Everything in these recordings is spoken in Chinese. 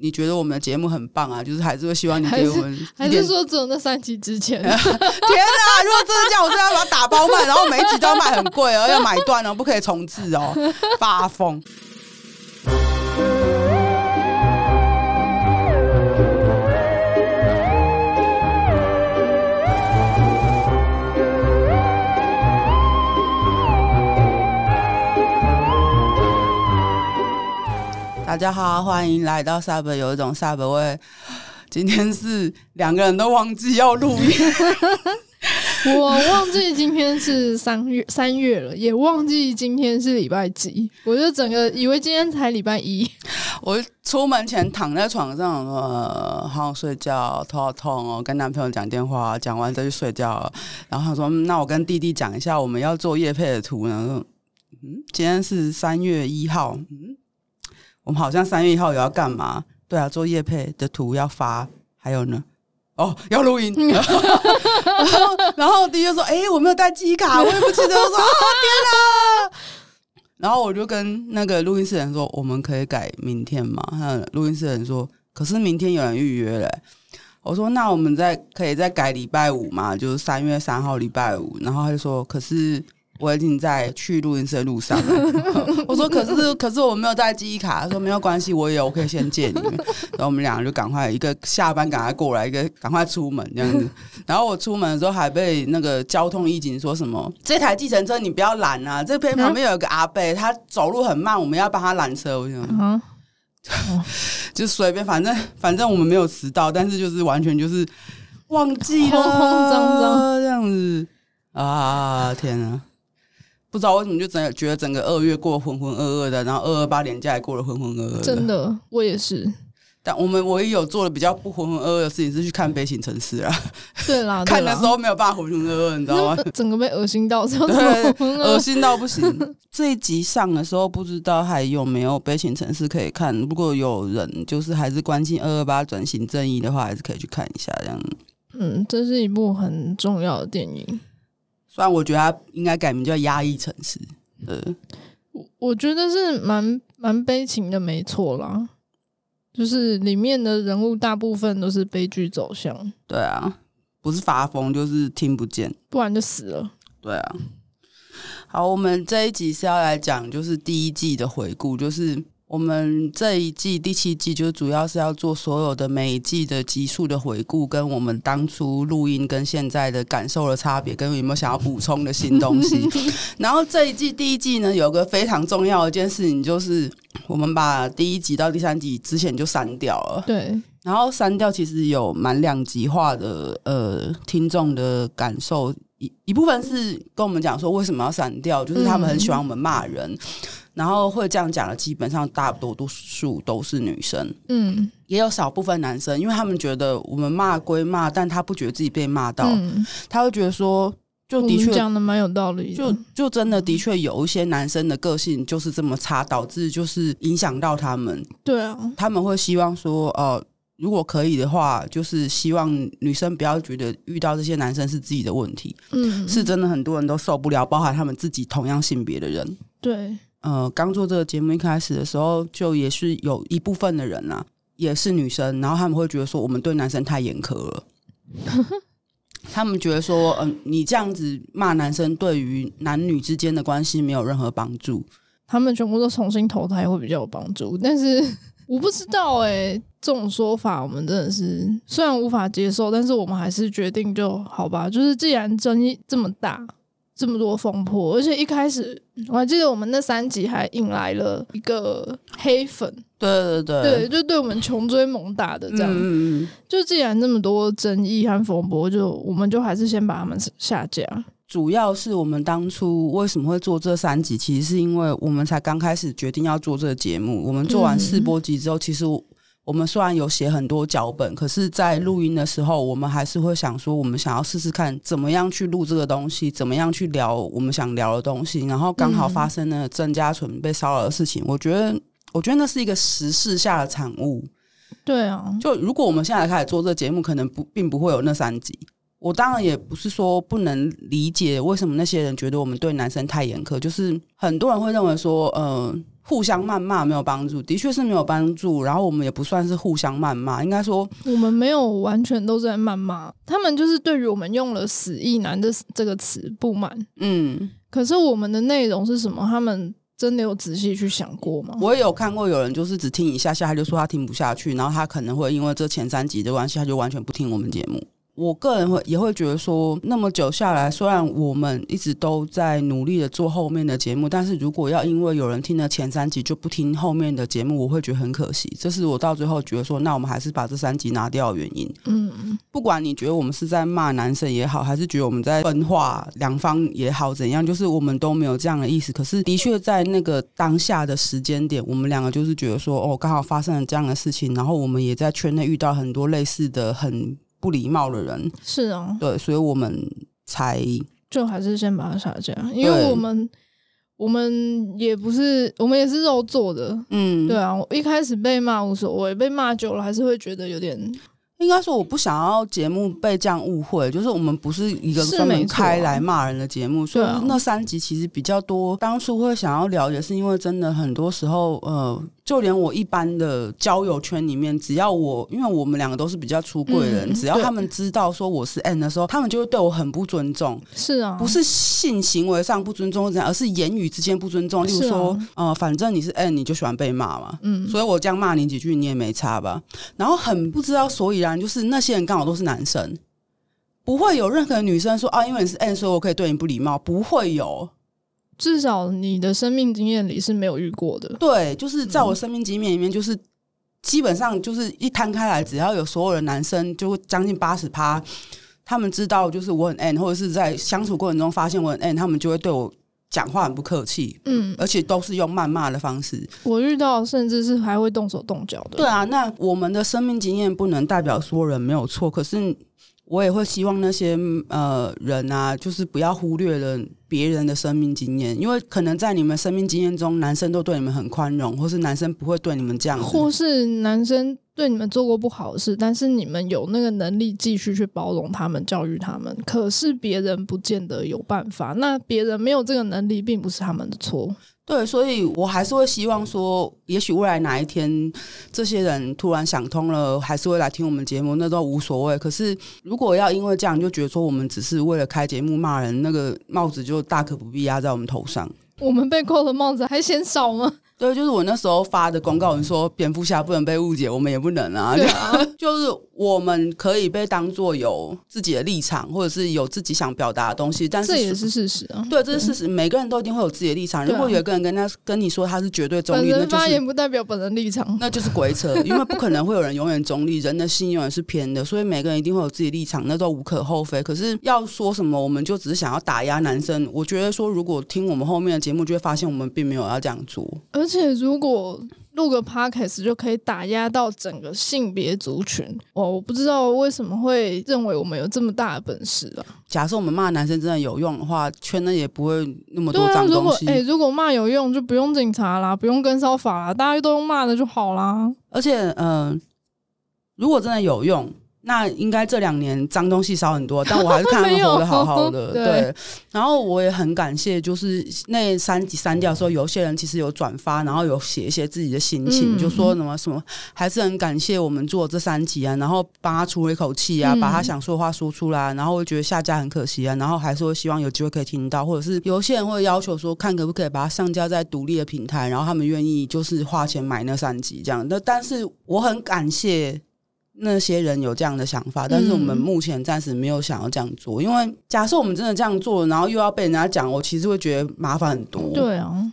你觉得我们的节目很棒啊，就是还是会希望你给我们还，还是说只有那三集之前？天哪！如果真的这样，我真的要把它打包卖，然后每一集都要卖很贵哦，要买断哦，不可以重置哦，发疯。大家好，欢迎来到 Sub，有一种 Sub 味。今天是两个人都忘记要录音，我忘记今天是三月三月了，也忘记今天是礼拜几。我就整个以为今天才礼拜一。我出门前躺在床上，呃，好想睡觉，头好痛哦。跟男朋友讲电话，讲完再去睡觉。然后他说：“那我跟弟弟讲一下，我们要做叶配的图呢。”嗯，今天是三月一号。嗯。我们好像三月一号有要干嘛？对啊，做业配的图要发，还有呢，哦，要录音。然后，然后弟弟就说：“哎、欸，我没有带记忆卡，我也不记得。”我说：“啊，天哪！”然后我就跟那个录音室人说：“我们可以改明天吗？”录音室人说：“可是明天有人预约了。”我说：“那我们再可以再改礼拜五嘛？就是三月三号礼拜五。”然后他就说：“可是。”我已经在去录音室的路上了。我说：“可是，可是我没有带记忆卡。”他说：“没有关系，我有，我可以先借你们。”然后我们两个就赶快一个下班赶快过来，一个赶快出门这样子。然后我出门的时候还被那个交通预警说什么：“这台计程车你不要拦啊！这边旁边有一个阿贝，他走路很慢，我们要帮他拦车。”我想，嗯 就随便，反正反正我们没有迟到，但是就是完全就是忘记了，慌慌张张这样子啊！天啊！不知道为什么就整觉得整个二月过得浑浑噩噩的，然后二二八连假也过得浑浑噩噩的。真的，我也是。但我们唯一有做的比较不浑浑噩噩的事情是去看《悲情城市》啊。对啦，看的时候没有办法浑浑噩噩，你知道吗？整个被恶心到，对，恶心到不行。这一集上的时候，不知道还有没有《悲情城市》可以看。如果有人就是还是关心二二八转型正义的话，还是可以去看一下这样。嗯，这是一部很重要的电影。虽然我觉得他应该改名叫《压抑城市》，呃，我我觉得是蛮蛮悲情的，没错啦。就是里面的人物大部分都是悲剧走向。对啊，不是发疯就是听不见，不然就死了。对啊。好，我们这一集是要来讲，就是第一季的回顾，就是。我们这一季第七季就主要是要做所有的每一季的集数的回顾，跟我们当初录音跟现在的感受的差别，跟有没有想要补充的新东西。然后这一季第一季呢，有个非常重要的一件事情，就是我们把第一集到第三集之前就删掉了。对，然后删掉其实有蛮两极化的呃听众的感受，一一部分是跟我们讲说为什么要删掉，就是他们很喜欢我们骂人。嗯然后会这样讲的，基本上大多数都是女生，嗯，也有少部分男生，因为他们觉得我们骂归骂，但他不觉得自己被骂到，嗯、他会觉得说，就的确讲的蛮有道理，就就真的的确有一些男生的个性就是这么差，导致就是影响到他们，对啊，他们会希望说，呃，如果可以的话，就是希望女生不要觉得遇到这些男生是自己的问题，嗯，是真的很多人都受不了，包含他们自己同样性别的人，对。呃，刚做这个节目一开始的时候，就也是有一部分的人呐、也是女生，然后他们会觉得说，我们对男生太严苛了。他们觉得说，嗯、你这样子骂男生，对于男女之间的关系没有任何帮助。他们全部都重新投胎会比较有帮助，但是我不知道哎、这种说法我们真的是虽然无法接受，但是我们还是决定就好吧。就是既然争议这么大。这么多风波，而且一开始我还记得我们那三集还引来了一个黑粉，对对对，对，就对我们穷追猛打的这样。嗯，就既然那么多争议和风波，就我们就还是先把他们下架。主要是我们当初为什么会做这三集，其实是因为我们才刚开始决定要做这个节目。我们做完试播集之后，其实。我们虽然有写很多脚本，可是，在录音的时候，我们还是会想说，我们想要试试看怎么样去录这个东西，怎么样去聊我们想聊的东西。然后刚好发生了郑家纯被骚扰的事情，我觉得，我觉得那是一个时事下的产物。对啊，就如果我们现在开始做这个节目，可能不并不会有那三集。我当然也不是说不能理解为什么那些人觉得我们对男生太严苛，就是很多人会认为说，嗯、互相谩骂没有帮助，的确是没有帮助。然后我们也不算是互相谩骂，应该说我们没有完全都在谩骂他们，就是对于我们用了“死意男”的这个词不满。嗯，可是我们的内容是什么？他们真的有仔细去想过吗？我也有看过有人就是只听一下下，他就说他听不下去，然后他可能会因为这前三集的关系，他就完全不听我们节目。我个人会也会觉得说，那么久下来，虽然我们一直都在努力的做后面的节目，但是如果要因为有人听了前三集就不听后面的节目，我会觉得很可惜。这是我到最后觉得说，那我们还是把这三集拿掉的原因。嗯，不管你觉得我们是在骂男生也好，还是觉得我们在分化两方也好，怎样，就是我们都没有这样的意思。可是的确在那个当下的时间点，我们两个就是觉得说，哦，刚好发生了这样的事情，然后我们也在圈内遇到很多类似的很。不礼貌的人是啊，对，所以我们才就还是先把它下架，因为我们我们也不是，我们也是肉做的，嗯，对啊，我一开始被骂无所谓，被骂久了还是会觉得有点。应该说，我不想要节目被这样误会，就是我们不是一个专门开来骂人的节目，所以那三集其实比较多。当初会想要聊，也是因为真的很多时候，呃。就连我一般的交友圈里面，只要我，因为我们两个都是比较出柜的人，嗯、只要他们知道说我是 N 的时候，他们就会对我很不尊重。是啊，不是性行为上不尊重这样，而是言语之间不尊重。例如说，啊、呃，反正你是 N，你就喜欢被骂嘛。嗯，所以我这样骂你几句，你也没差吧？然后很不知道所以然，就是那些人刚好都是男生，不会有任何女生说啊，因为你是 N，所以我可以对你不礼貌，不会有。至少你的生命经验里是没有遇过的。对，就是在我生命经验里面，就是基本上就是一摊开来，只要有所有的男生，就将近八十趴，他们知道就是我很 N，或者是在相处过程中发现我很 N，他们就会对我讲话很不客气，嗯，而且都是用谩骂的方式。我遇到甚至是还会动手动脚的。对啊，那我们的生命经验不能代表所有人没有错，可是我也会希望那些呃人啊，就是不要忽略了。别人的生命经验，因为可能在你们生命经验中，男生都对你们很宽容，或是男生不会对你们这样，或是男生对你们做过不好的事，但是你们有那个能力继续去包容他们、教育他们。可是别人不见得有办法，那别人没有这个能力，并不是他们的错。对，所以我还是会希望说，也许未来哪一天，这些人突然想通了，还是会来听我们节目，那都无所谓。可是，如果要因为这样就觉得说我们只是为了开节目骂人，那个帽子就大可不必压在我们头上。我们被扣的帽子还嫌少吗？对，就是我那时候发的公告，你说蝙蝠侠不能被误解，我们也不能啊。对啊，就是我们可以被当做有自己的立场，或者是有自己想表达的东西，但是这也是事实啊。对，这是事实，每个人都一定会有自己的立场。如果有一个人跟他跟你说他是绝对中立，那发言不代表本人立场，那就是鬼扯。因为不可能会有人永远中立，人的心永远是偏的，所以每个人一定会有自己的立场，那都无可厚非。可是要说什么，我们就只是想要打压男生。我觉得说，如果听我们后面的节目，就会发现我们并没有要这样做。而且如果录个 podcast 就可以打压到整个性别族群，我我不知道为什么会认为我们有这么大的本事啊！假设我们骂男生真的有用的话，圈内也不会那么多脏东西。哎，如果骂有用，就不用警察啦，不用跟骚法啦，大家都用骂的就好啦。而且，嗯、呃，如果真的有用。那应该这两年脏东西少很多，但我还是看他们 活得好好的。对，对，然后我也很感谢，就是那三集删掉的时候，有些人其实有转发，然后有写一些自己的心情，嗯、就说什么什么，还是很感谢我们做这三集啊，然后帮他出了一口气啊，把他想说的话说出来，然后我觉得下架很可惜啊，然后还是会希望有机会可以听到，或者是有些人会要求说，看可不可以把它上架在独立的平台，然后他们愿意就是花钱买那三集这样。那但是我很感谢。那些人有这样的想法，但是我们目前暂时没有想要这样做，嗯、因为假设我们真的这样做，然后又要被人家讲，我其实会觉得麻烦很多。对啊，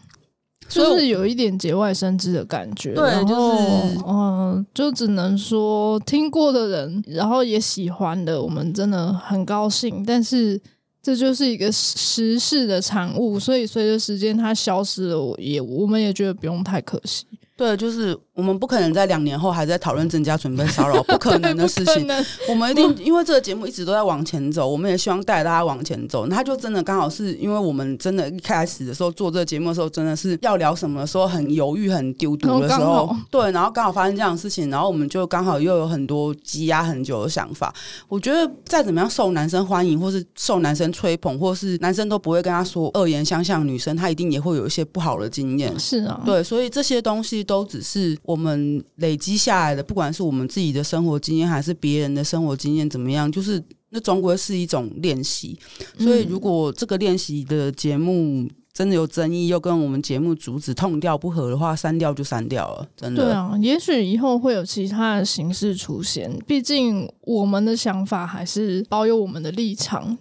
就是有一点节外生枝的感觉。对，后就是嗯、呃，就只能说听过的人，然后也喜欢的，我们真的很高兴。但是这就是一个时事的产物，所以随着时间它消失了，我也我们也觉得不用太可惜。对，就是我们不可能在两年后还在讨论增加准备骚扰，不可能的事情。我们一定因为这个节目一直都在往前走，我们也希望带大家往前走。他就真的刚好是因为我们真的一开始的时候做这个节目的时候，真的是要聊什么的时候很犹豫、很丢丢的时候，对，然后刚好发生这样的事情，然后我们就刚好又有很多积压很久的想法。我觉得再怎么样受男生欢迎，或是受男生吹捧，或是男生都不会跟他说恶言相向，女生她一定也会有一些不好的经验。是啊，对，所以这些东西。都只是我们累积下来的，不管是我们自己的生活经验，还是别人的生活经验，怎么样，就是那总归是一种练习。所以，如果这个练习的节目真的有争议，又跟我们节目主旨痛调不合的话，删掉就删掉了。真的，对啊，也许以后会有其他的形式出现。毕竟我们的想法还是保有我们的立场。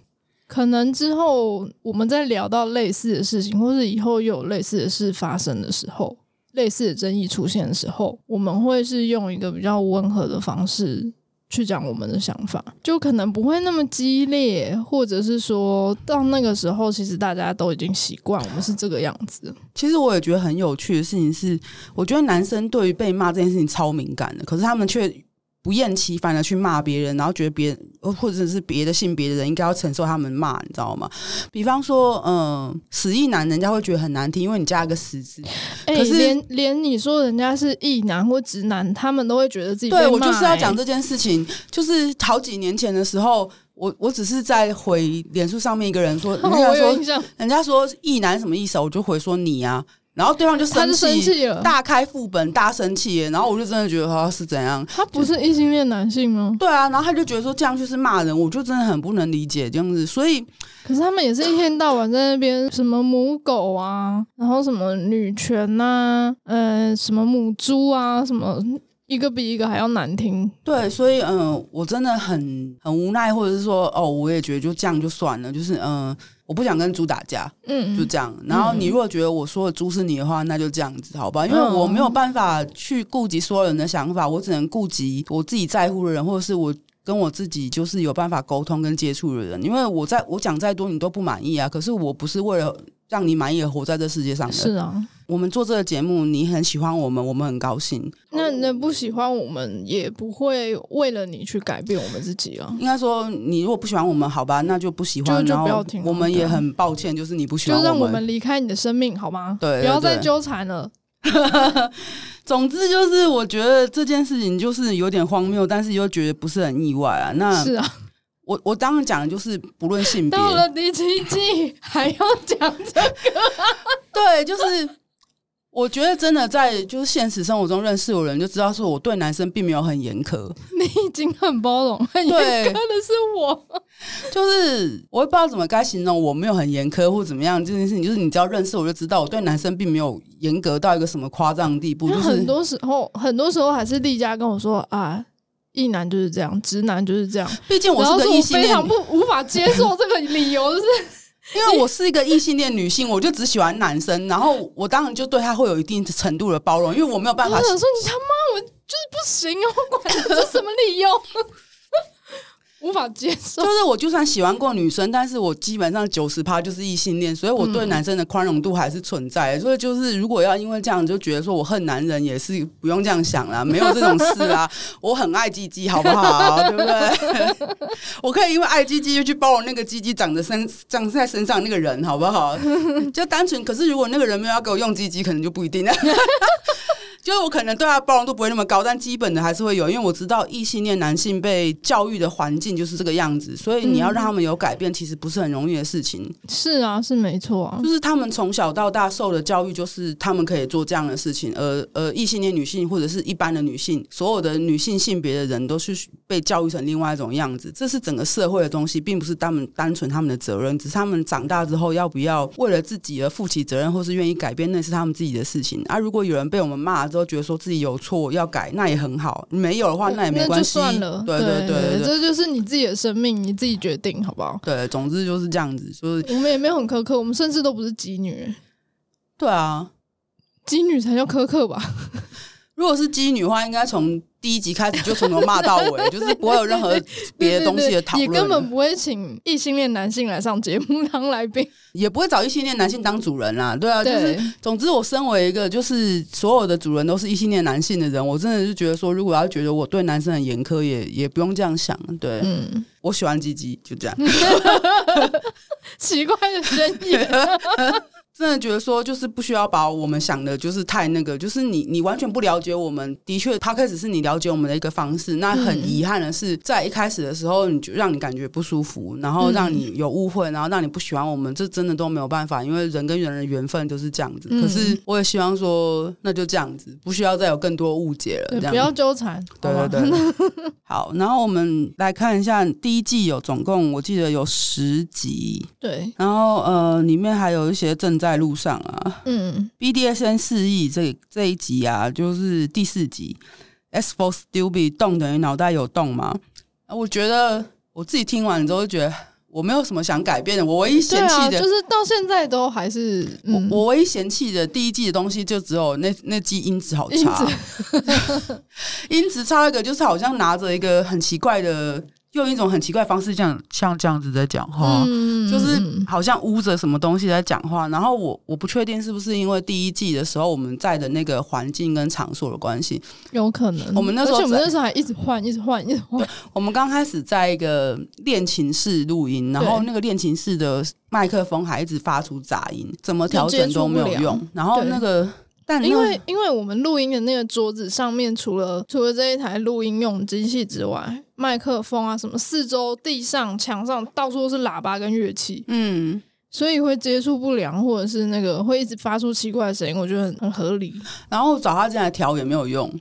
可能之后我们在聊到类似的事情，或是以后又有类似的事发生的时候。类似的争议出现的时候，我们会是用一个比较温和的方式去讲我们的想法，就可能不会那么激烈，或者是说到那个时候，其实大家都已经习惯我们是这个样子。其实我也觉得很有趣的事情是，我觉得男生对于被骂这件事情超敏感的，可是他们却。不厌其烦的去骂别人，然后觉得别人或者是别的性别的人应该要承受他们骂，你知道吗？比方说，嗯、呃，死意男，人家会觉得很难听，因为你加一个死字。欸、可是连连你说人家是意男或直男，他们都会觉得自己。对，我就是要讲这件事情，就是好几年前的时候，我我只是在回脸书上面一个人说，人家说人家说意男什么意思，我就回说你啊。然后对方就生气了，大开副本，大生气。然后我就真的觉得他是怎样？他不是异性恋男性吗？对啊，然后他就觉得说这样就是骂人，我就真的很不能理解这样子。所以，可是他们也是一天到晚在那边什么母狗啊，然后什么女权呐、啊，呃，什么母猪啊，什么一个比一个还要难听。对，所以嗯、呃，我真的很很无奈，或者是说哦，我也觉得就这样就算了，就是嗯。呃我不想跟猪打架，嗯，就这样。然后你如果觉得我说的猪是你的话，那就这样子，好吧？因为我没有办法去顾及所有人的想法，我只能顾及我自己在乎的人，或者是我跟我自己就是有办法沟通跟接触的人。因为我在我讲再多，你都不满意啊。可是我不是为了。让你满意的活在这世界上的。是啊，我们做这个节目，你很喜欢我们，我们很高兴。那那不喜欢我们，也不会为了你去改变我们自己啊。应该说，你如果不喜欢我们，好吧，那就不喜欢，就就不要听。我们也很抱歉，就是你不喜欢我们，就让我们离开你的生命，好吗？对，对，不要再纠缠了。总之就是，我觉得这件事情就是有点荒谬，但是又觉得不是很意外啊。那是啊。我我当然讲的就是不论性别，到了第七季还要讲这个，对，就是我觉得真的在就是现实生活中认识我人就知道，说我对男生并没有很严苛，你已经很包容，很严苛的是我，就是我也不知道怎么该形容，我没有很严苛或怎么样这件事情，就是你只要认识我就知道，我对男生并没有严格到一个什么夸张的地步，就是很多时候很多时候还是丽佳跟我说啊。异男就是这样，直男就是这样。毕竟我是个异性恋，非常不无法接受这个理由，就是 因为我是一个异性恋女性，我就只喜欢男生，然后我当然就对他会有一定程度的包容，因为我没有办法。我想说你他妈，我就是不行哦！我管这什么理由。无法接受，就是我就算喜欢过女生，但是我基本上九十趴就是异性恋，所以我对男生的宽容度还是存在。所以就是如果要因为这样就觉得说我恨男人，也是不用这样想啦，没有这种事啦。我很爱鸡鸡，好不好？对不对？我可以因为爱鸡鸡就去包容那个鸡鸡长在身长在身上那个人，好不好？就单纯。可是如果那个人没有要给我用鸡鸡，可能就不一定了。就是我可能对他包容度不会那么高，但基本的还是会有，因为我知道异性恋男性被教育的环境就是这个样子，所以你要让他们有改变，其实不是很容易的事情。是啊，是没错啊，就是他们从小到大受的教育就是他们可以做这样的事情，而而异性恋女性或者是一般的女性，所有的女性性别的人都是被教育成另外一种样子，这是整个社会的东西，并不是他们单纯他们的责任，只是他们长大之后要不要为了自己而负起责任，或是愿意改变，那是他们自己的事情。而、啊、如果有人被我们骂，都觉得说自己有错要改，那也很好。没有的话，那也没关系。算了，对对对，对，对，这就是你自己的生命，你自己决定，好不好？对，总之就是这样子。就是我们也没有很苛刻，我们甚至都不是妓女。对啊，妓女才叫苛刻吧？如果是鸡女的话，应该从第一集开始就从头骂到尾，就是不会有任何别的东西的讨论，也根本不会请异性恋男性来上节目当来宾，也不会找异性恋男性当主人啦。对啊，就是总之，我身为一个就是所有的主人都是异性恋男性的人，我真的是觉得说，如果要觉得我对男生很严苛，也也不用这样想。对，嗯，我喜欢鸡鸡，就这样。奇怪的声音。真的觉得说，就是不需要把我们想的，就是太那个，就是你你完全不了解我们。的确，他开始是你了解我们的一个方式。那很遗憾的是，在一开始的时候，你就让你感觉不舒服，然后让你有误会，然后让你不喜欢我们，这真的都没有办法，因为人跟人的缘分就是这样子。可是我也希望说，那就这样子，不需要再有更多误解了。这样，不要纠缠。对对对。好，然后我们来看一下第一季有总共我记得有十集。对。然后呃，里面还有一些正在。在路上啊，嗯，BDSN 四亿这这一集啊，就是第四集，S for stupid，动等于脑袋有洞嘛？我觉得我自己听完之后，觉得我没有什么想改变的。我唯一嫌弃的，啊、就是到现在都还是、嗯、我我唯一嫌弃的第一季的东西，就只有那那季音质好差，音质 差一个就是好像拿着一个很奇怪的。用一种很奇怪的方式，这样像这样子在讲话，嗯、就是好像捂着什么东西在讲话。然后我我不确定是不是因为第一季的时候我们在的那个环境跟场所的关系，有可能。我们那时候，我们那时候还一直换，一直换，一直换。我们刚开始在一个练琴室录音，然后那个练琴室的麦克风还一直发出杂音，怎么调整都没有用。然后那个。但因为因为我们录音的那个桌子上面，除了除了这一台录音用机器之外，麦克风啊什么，四周、地上、墙上到处都是喇叭跟乐器，嗯，所以会接触不良，或者是那个会一直发出奇怪的声音，我觉得很很合理。然后找他进来调也没有用，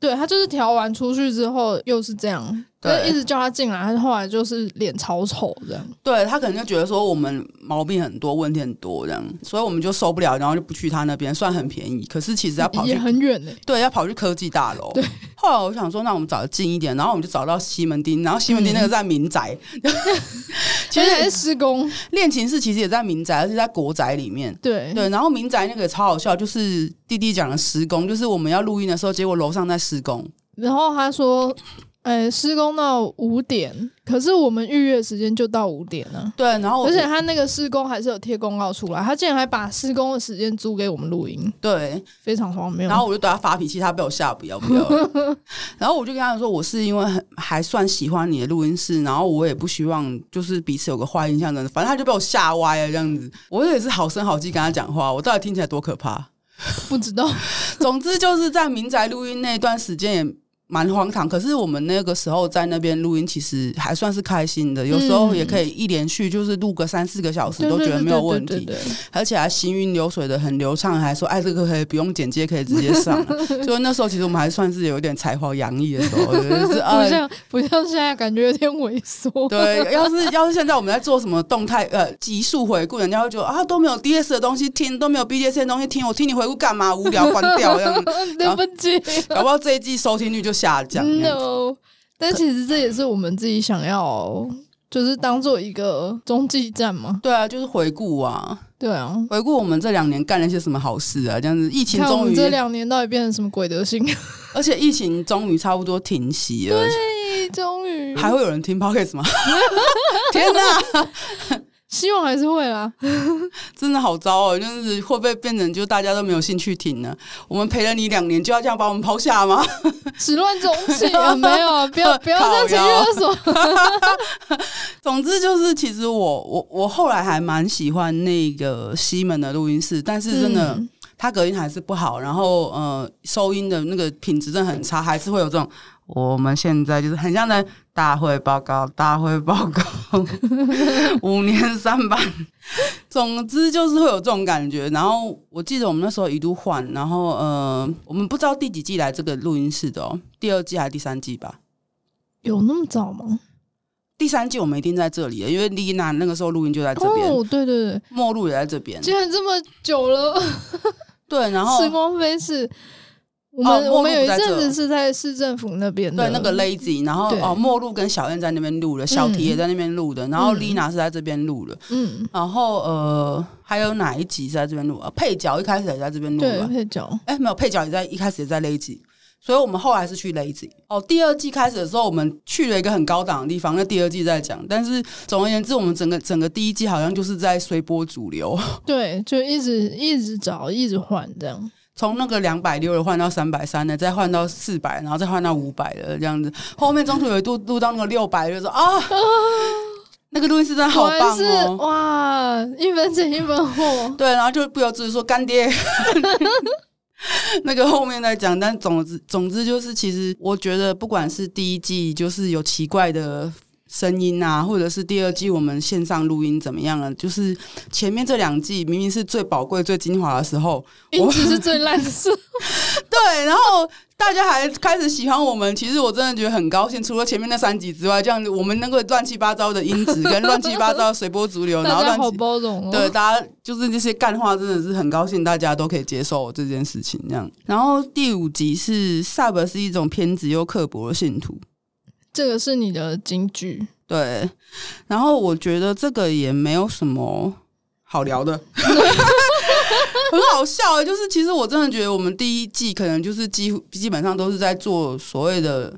对，他就是调完出去之后又是这样。对，一直叫他进来，他后来就是脸超丑这样。对，他可能就觉得说我们毛病很多，问题很多这样，所以我们就受不了，然后就不去他那边。算很便宜，可是其实要跑去也很远呢。对，要跑去科技大楼。对。后来我想说，那我们找的近一点，然后我们就找到西门町，然后西门町那个在民宅，嗯、其实还是施工。练琴室其实也在民宅，而且在国宅里面。对对，然后民宅那个也超好笑，就是弟弟讲的施工，就是我们要录音的时候，结果楼上在施工，然后他说。哎，施工到五点，可是我们预约时间就到五点了。对，然后而且他那个施工还是有贴公告出来，他竟然还把施工的时间租给我们录音，对，非常荒谬。然后我就对他发脾气，他被我吓不要不要。然后我就跟他说，我是因为很还算喜欢你的录音室，然后我也不希望就是彼此有个坏印象的。反正他就被我吓歪了这样子。我也是好声好气跟他讲话，我到底听起来多可怕？不知道。总之就是在民宅录音那段时间也。蛮荒唐，可是我们那个时候在那边录音，其实还算是开心的。有时候也可以一连续就是录个三四个小时，都觉得没有问题，而且还行云流水的很流畅，还说哎，这个可以不用剪接，可以直接上。所以那时候其实我们还算是有点才华洋溢的时候，就是 不像不像现在感觉有点萎缩。对，要是要是现在我们在做什么动态呃急速回顾，人家会觉得啊都没有 DS 的东西听，都没有 BDSM 的东西听，我听你回顾干嘛？无聊，关掉这样。对不起，搞不好这一季收听率就。下降，no，但其实这也是我们自己想要，就是当做一个中继站嘛。对啊，就是回顾啊，对啊，回顾我们这两年干了些什么好事啊？这样子，疫情终于这两年到底变成什么鬼德性？而且疫情终于差不多停息了，对，终于还会有人听 Podcast 吗？天哪！希望还是会啦，真的好糟哦！就是会不会变成就大家都没有兴趣听呢？我们陪了你两年，就要这样把我们抛下吗？始乱终弃啊！没有，不要不要再情绪勒索。总之就是，其实我我我后来还蛮喜欢那个西门的录音室，但是真的。嗯它隔音还是不好，然后呃，收音的那个品质真的很差，还是会有这种。我们现在就是很像在大会报告，大会报告，五年三班，总之就是会有这种感觉。然后我记得我们那时候一度换，然后呃，我们不知道第几季来这个录音室的哦，第二季还是第三季吧？有那么早吗？第三季我们一定在这里，因为丽娜那个时候录音就在这边。哦，对对对，末路也在这边。竟然这么久了。对，然后时光飞逝，我们、哦、我们有一阵子是在市政府那边，对，那个 Lazy，然后哦，末路跟小燕在那边录的，小提也在那边录的，嗯、然后丽娜是在这边录的，嗯，然后呃，还有哪一集是在这边录啊？配角一开始也在这边录的，对，配角，哎，没有配角也在一开始也在 Lazy，所以我们后来是去 Lazy。哦，第二季开始的时候，我们去了一个很高档的地方。那第二季再讲，但是总而言之，我们整个整个第一季好像就是在随波逐流。对，就一直一直找，一直换这样。从那个两百六的换到三百三的，再换到四百，然后再换到五百的这样子。后面中途有一度录到那个六百，就说啊，啊，那个录音室真的好棒哦！哇，一分钱一分货。对，然后就不由自主说干爹。那个后面再讲，但总之总之就是，其实我觉得不管是第一季，就是有奇怪的。声音啊，或者是第二季我们线上录音怎么样了？就是前面这两季明明是最宝贵、最精华的时候，音质是最烂的时候。对，然后大家还开始喜欢我们，其实我真的觉得很高兴。除了前面那三集之外，这样子我们那个乱七八糟的音质跟乱七八糟随波逐流，然后好包容哦。对，大家就是这些干话，真的是很高兴，大家都可以接受这件事情。这样，然后第五集是 Sub 是一种偏执又刻薄的信徒。这个是你的金句，对。然后我觉得这个也没有什么好聊的，很好笑的。就是其实我真的觉得，我们第一季可能就是几乎基本上都是在做所谓的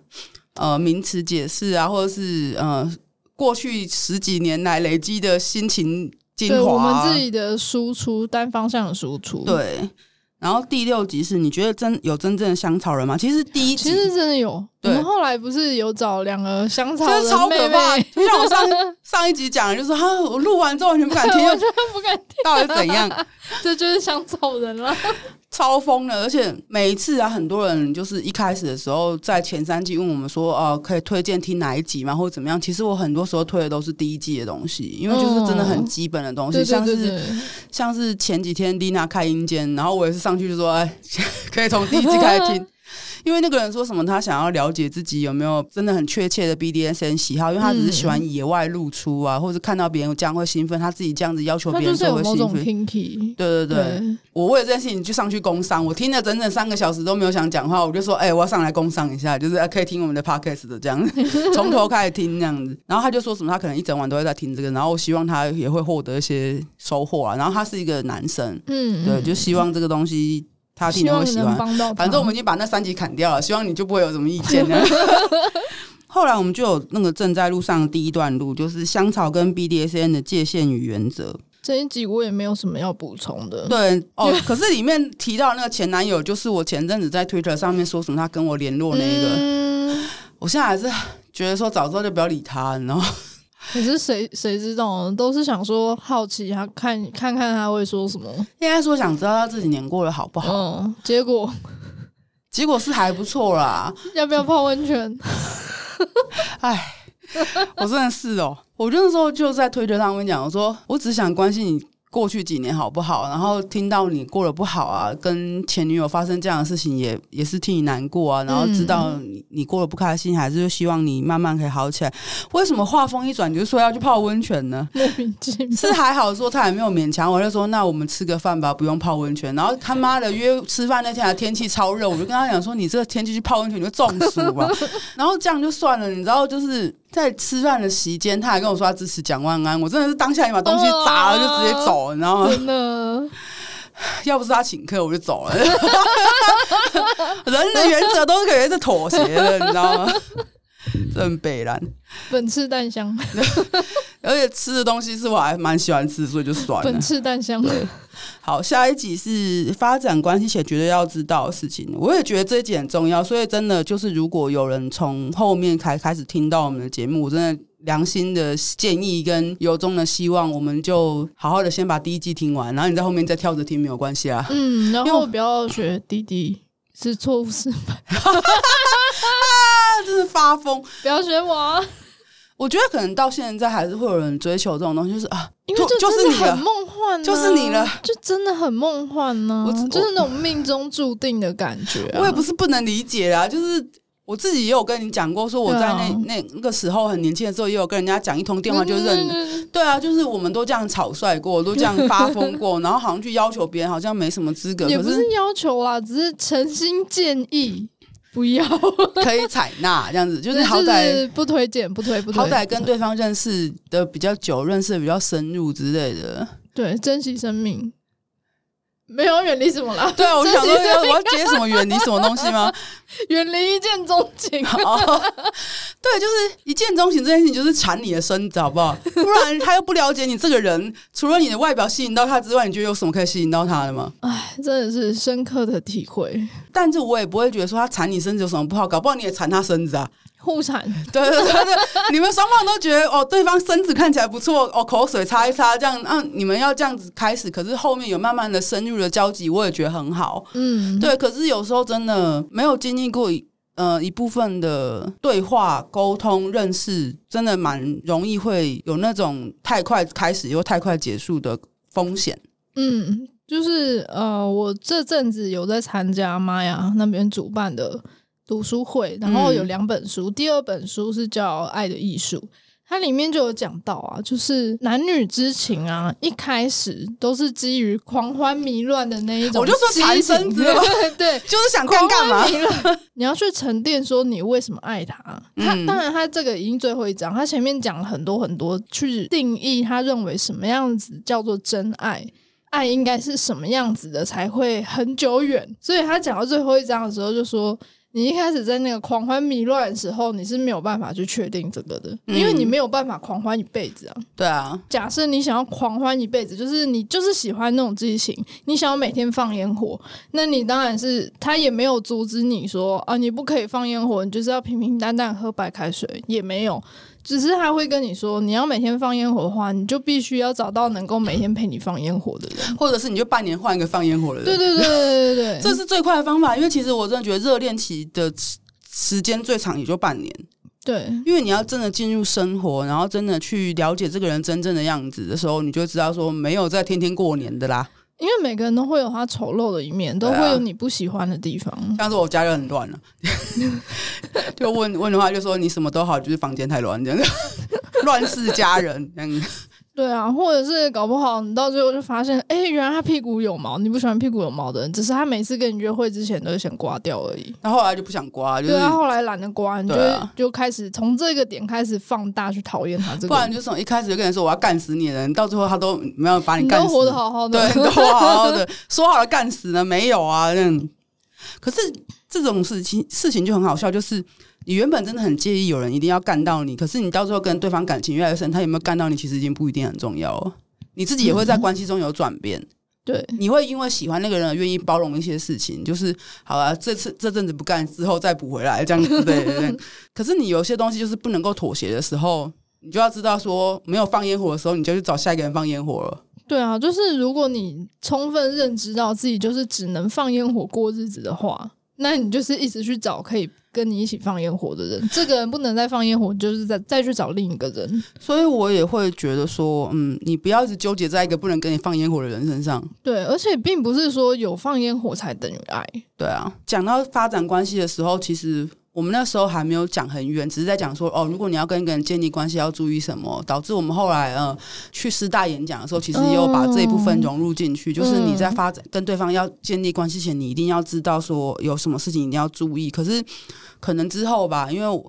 呃名词解释啊，或者是呃过去十几年来累积的心情精华，我们自己的输出，单方向的输出，对。然后第六集是你觉得真有真正的香草人吗？其实第一集其实真的有，我们后来不是有找两个香草人妹妹，超可怕。就像我上 上一集讲的，就是哈，我录完之后完全不敢听，我真的不敢听，到底怎样？这就是香草人了。超疯的，而且每一次啊，很多人就是一开始的时候，在前三季问我们说，哦、呃，可以推荐听哪一集吗，或者怎么样？其实我很多时候推的都是第一季的东西，因为就是真的很基本的东西，像是像是前几天丽娜开阴间，然后我也是上去就说，哎，可以从第一季开始听。因为那个人说什么，他想要了解自己有没有真的很确切的 BDSM 喜好，因为他只是喜欢野外露出啊，嗯、或者看到别人这样会兴奋，他自己这样子要求别人就会兴奋。对对对，对我为了这件事情就上去工商，我听了整整三个小时都没有想讲话，我就说，哎、欸，我要上来工商一下，就是可以听我们的 podcast 的这样子，从头开始听这样子。然后他就说什么，他可能一整晚都会在听这个，然后我希望他也会获得一些收获啊。然后他是一个男生，嗯，对，就希望这个东西。他听了会喜欢，反正我们已经把那三集砍掉了，希望你就不会有什么意见。后来我们就有那个正在路上的第一段路，就是香草跟 BDSN 的界限与原则。这一集我也没有什么要补充的。对哦，可是里面提到那个前男友，就是我前阵子在 Twitter 上面说什么他跟我联络那一个，嗯、我现在还是觉得说早知道就不要理他，然后。可是谁谁知道呢？都是想说好奇他看看看他会说什么。应该说想知道他这几年过得好不好。嗯，结果结果是还不错啦。要不要泡温泉？哎，我真的是哦，我那时候就在推特上面讲，我说我只想关心你。过去几年好不好？然后听到你过得不好啊，跟前女友发生这样的事情也，也也是替你难过啊。然后知道你你过得不开心，还是希望你慢慢可以好起来。为什么话锋一转你就说要去泡温泉呢？莫名其妙。是还好说他也没有勉强，我就说那我们吃个饭吧，不用泡温泉。然后他妈的约吃饭那天还天气超热，我就跟他讲说你这个天气去泡温泉你会中暑吧。然后这样就算了，你知道就是。在吃饭的时间，他还跟我说他支持蒋万安，我真的是当下你把东西砸了就直接走，你知道吗？真的，要不是他请客，我就走了。人的原则都是可以是妥协的，你知道吗？真北兰，本次蛋香，而且吃的东西是我还蛮喜欢吃，所以就算了。本次蛋香，好，下一集是发展关系且绝对要知道的事情。我也觉得这一集很重要，所以真的就是，如果有人从后面开开始听到我们的节目，我真的良心的建议跟由衷的希望，我们就好好的先把第一季听完，然后你在后面再跳着听没有关系啊。嗯，然后不要学弟弟是错误示范。真是发疯！不要学我啊。我觉得可能到现在还是会有人追求这种东西，就是啊，因为就就是你很梦幻，就是你了，就真的很梦幻呢。我就是那种命中注定的感觉。我也不是不能理解啊，就是我自己也有跟你讲过，说我在那那那个时候很年轻的时候，也有跟人家讲一通电话就认。对啊，就是我们都这样草率过，都这样发疯过，然后好像去要求别人，好像没什么资格。也不是要求啦，只是诚心建议。不要，可以采纳这样子，就是好歹不推荐，不推不推，好歹跟对方认识的比较久，认识的比较深入之类的。对，珍惜生命，没有远离什么啦？对啊，我就想说要我要接什么远离什么东西吗？远离一见钟情。哦，对，就是一见钟情这件事情，就是缠你的身子，好不好？不然他又不了解你这个人，除了你的外表吸引到他之外，你觉得有什么可以吸引到他的吗？哎，真的是深刻的体会。但是我也不会觉得说他缠你身子有什么不好，搞不好你也缠他身子啊。互缠，对对对对，你们双方都觉得哦，对方身子看起来不错，哦，口水擦一擦，这样，啊，你们要这样子开始，可是后面有慢慢的深入的交集，我也觉得很好，嗯，对。可是有时候真的没有经历过一呃一部分的对话沟通认识，真的蛮容易会有那种太快开始又太快结束的风险。嗯，就是呃，我这阵子有在参加玛雅那边主办的。读书会，然后有两本书，嗯、第二本书是叫《爱的艺术》，它里面就有讲到啊，就是男女之情啊，一开始都是基于狂欢迷乱的那一种，我就说缠身子了，对，就是想干干嘛？你要去沉淀，说你为什么爱他？他当然，他这个已经最后一章，他前面讲了很多很多，去定义他认为什么样子叫做真爱，爱应该是什么样子的才会很久远。所以他讲到最后一章的时候，就说。你一开始在那个狂欢迷乱的时候，你是没有办法去确定这个的，因为你没有办法狂欢一辈子啊。对啊，假设你想要狂欢一辈子，就是你就是喜欢那种激情，你想要每天放烟火，那你当然是他也没有阻止你说啊，你不可以放烟火，你就是要平平淡淡喝白开水，也没有。只是他会跟你说，你要每天放烟火的话，你就必须要找到能够每天陪你放烟火的人，或者是你就半年换一个放烟火的人。对对对对对对，这是最快的方法。因为其实我真的觉得热恋期的时间最长也就半年。对，因为你要真的进入生活，然后真的去了解这个人真正的样子的时候，你就知道说没有在天天过年的啦。因为每个人都会有他丑陋的一面，都会有你不喜欢的地方。啊、像是我家就很乱了，就问问的话，就说你什么都好，就是房间太乱，这样 乱世佳人这样。对啊，或者是搞不好你到最后就发现，哎，原来他屁股有毛，你不喜欢屁股有毛的人，只是他每次跟你约会之前都是想刮掉而已。那后，后来就不想刮，就是、对啊，后来懒得刮，你就、啊、就开始从这个点开始放大去讨厌他这个。不然就从一开始就跟人说我要干死你的人，到最后他都没有把你干死，都活得好好的，对，都活好好的，说好了干死呢，没有啊，这样。可是这种事情事情就很好笑，就是。你原本真的很介意有人一定要干到你，可是你到最后跟对方感情越来越深，他有没有干到你，其实已经不一定很重要了。你自己也会在关系中有转变，嗯、对，你会因为喜欢那个人而愿意包容一些事情，就是好了，这次这阵子不干之后再补回来这样子对，对，对。可是你有些东西就是不能够妥协的时候，你就要知道说，没有放烟火的时候，你就去找下一个人放烟火了。对啊，就是如果你充分认知到自己就是只能放烟火过日子的话，那你就是一直去找可以。跟你一起放烟火的人，这个人不能再放烟火，就是再再去找另一个人。所以我也会觉得说，嗯，你不要一直纠结在一个不能跟你放烟火的人身上。对，而且并不是说有放烟火才等于爱。对啊，讲到发展关系的时候，其实。我们那时候还没有讲很远，只是在讲说哦，如果你要跟一个人建立关系，要注意什么？导致我们后来呃去师大演讲的时候，其实也有把这一部分融入进去。嗯、就是你在发展跟对方要建立关系前，你一定要知道说有什么事情一定要注意。可是可能之后吧，因为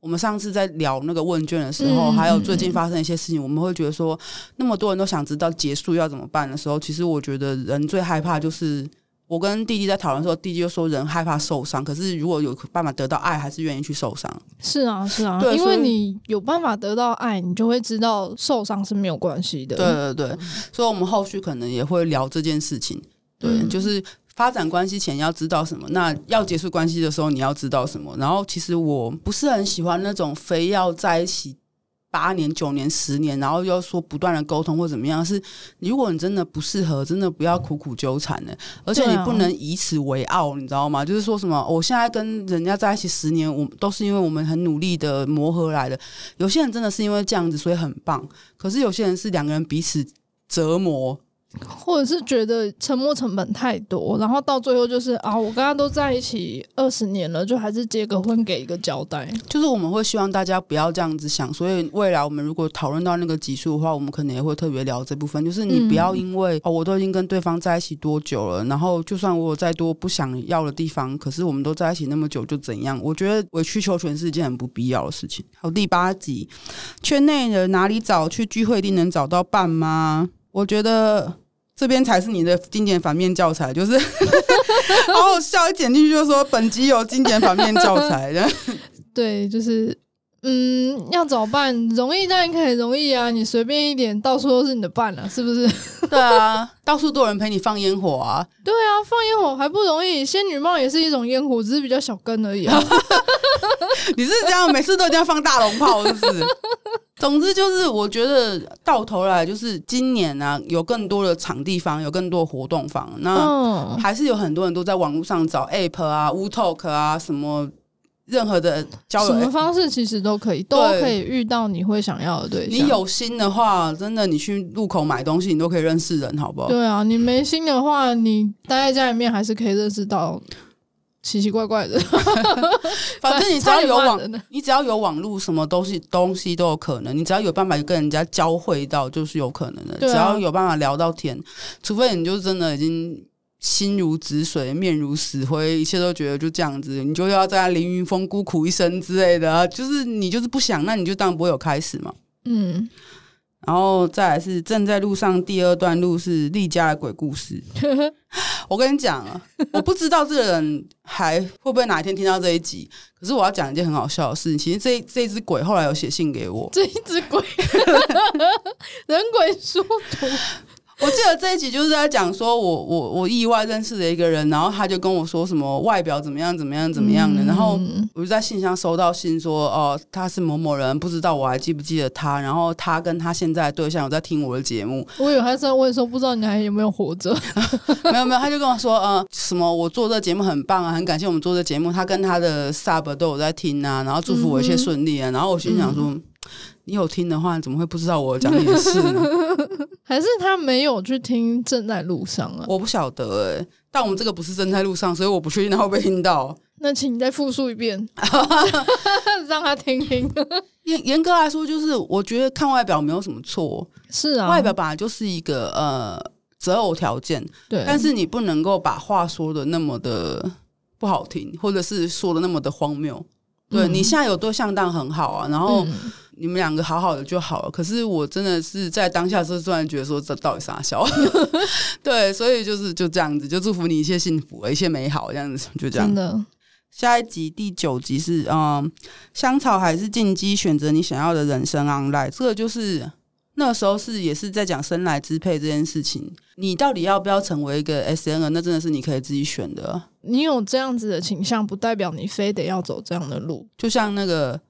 我们上次在聊那个问卷的时候，嗯、还有最近发生一些事情，我们会觉得说，那么多人都想知道结束要怎么办的时候，其实我觉得人最害怕就是。我跟弟弟在讨论的时候，弟弟就说人害怕受伤，可是如果有办法得到爱，还是愿意去受伤。是啊，是啊，对，因为你有办法得到爱，你就会知道受伤是没有关系的。对对对，所以我们后续可能也会聊这件事情。对，嗯、就是发展关系前要知道什么，那要结束关系的时候你要知道什么。然后其实我不是很喜欢那种非要在一起。八年、九年、十年，然后又说不断的沟通或怎么样，是如果你真的不适合，真的不要苦苦纠缠的，而且你不能以此为傲，你知道吗？就是说什么，我现在跟人家在一起十年，我都是因为我们很努力的磨合来的。有些人真的是因为这样子，所以很棒。可是有些人是两个人彼此折磨。或者是觉得沉没成本太多，然后到最后就是啊，我跟他都在一起二十年了，就还是结个婚给一个交代。就是我们会希望大家不要这样子想，所以未来我们如果讨论到那个级数的话，我们可能也会特别聊这部分。就是你不要因为、嗯、哦，我都已经跟对方在一起多久了，然后就算我有再多不想要的地方，可是我们都在一起那么久，就怎样？我觉得委曲求全是一件很不必要的事情。好，第八集，圈内人哪里找？去聚会一定能找到伴吗？我觉得。这边才是你的经典反面教材，就是 好好笑，一点进去就说本集有经典反面教材。对，就是。嗯，要找伴容易，当然可以容易啊！你随便一点，到处都是你的伴了，是不是？对啊，到处都有人陪你放烟火啊！对啊，放烟火还不容易，仙女帽也是一种烟火，只是比较小根而已啊！你是这样，每次都一定要放大龙炮，是不是？总之就是，我觉得到头来就是今年啊，有更多的场地方，有更多活动方，那还是有很多人都在网络上找 App 啊、Wootalk 啊什么。任何的交友什么方式其实都可以，都可以遇到你会想要的对象。你有心的话，真的，你去路口买东西，你都可以认识人，好不好？对啊，你没心的话，你待在家里面还是可以认识到奇奇怪怪的。反正你只要有网，你只要有网络，什么东西东西都有可能。你只要有办法跟人家交汇到，就是有可能的。啊、只要有办法聊到天，除非你就真的已经。心如止水，面如死灰，一切都觉得就这样子，你就要在凌云峰孤苦一生之类的，就是你就是不想，那你就当然不会有开始嘛。嗯，然后再来是正在路上，第二段路是丽家的鬼故事。我跟你讲啊，我不知道这个人还会不会哪一天听到这一集，可是我要讲一件很好笑的事情。其实这这一只鬼后来有写信给我，这一只鬼 人鬼殊途。我记得这一集就是在讲说我我我意外认识的一个人，然后他就跟我说什么外表怎么样怎么样怎么样的，然后我就在信箱收到信说哦，他是某某人，不知道我还记不记得他，然后他跟他现在的对象有在听我的节目。我以为他是在问说不知道你还有没有活着，没有没有，他就跟我说呃什么我做这个节目很棒啊，很感谢我们做这个节目，他跟他的 sub 都有在听啊，然后祝福我一切顺利啊，然后我心想说。嗯你有听的话，你怎么会不知道我讲你的事呢？还是他没有去听？正在路上啊？我不晓得哎、欸，但我们这个不是正在路上，所以我不确定他会不会听到。那请你再复述一遍，让他听听。严严格来说，就是我觉得看外表没有什么错。是啊，外表本来就是一个呃择偶条件。对，但是你不能够把话说的那么的不好听，或者是说的那么的荒谬。对，你现在有对象当然很好啊，然后你们两个好好的就好了。可是我真的是在当下是突然觉得说，这到底啥笑？对，所以就是就这样子，就祝福你一切幸福，一切美好，这样子就这样。真的。下一集第九集是嗯，香草还是进击？选择你想要的人生 online。这个就是那个时候是也是在讲生来支配这件事情。你到底要不要成为一个 SN 人？那真的是你可以自己选的。你有这样子的倾向，不代表你非得要走这样的路。就像那个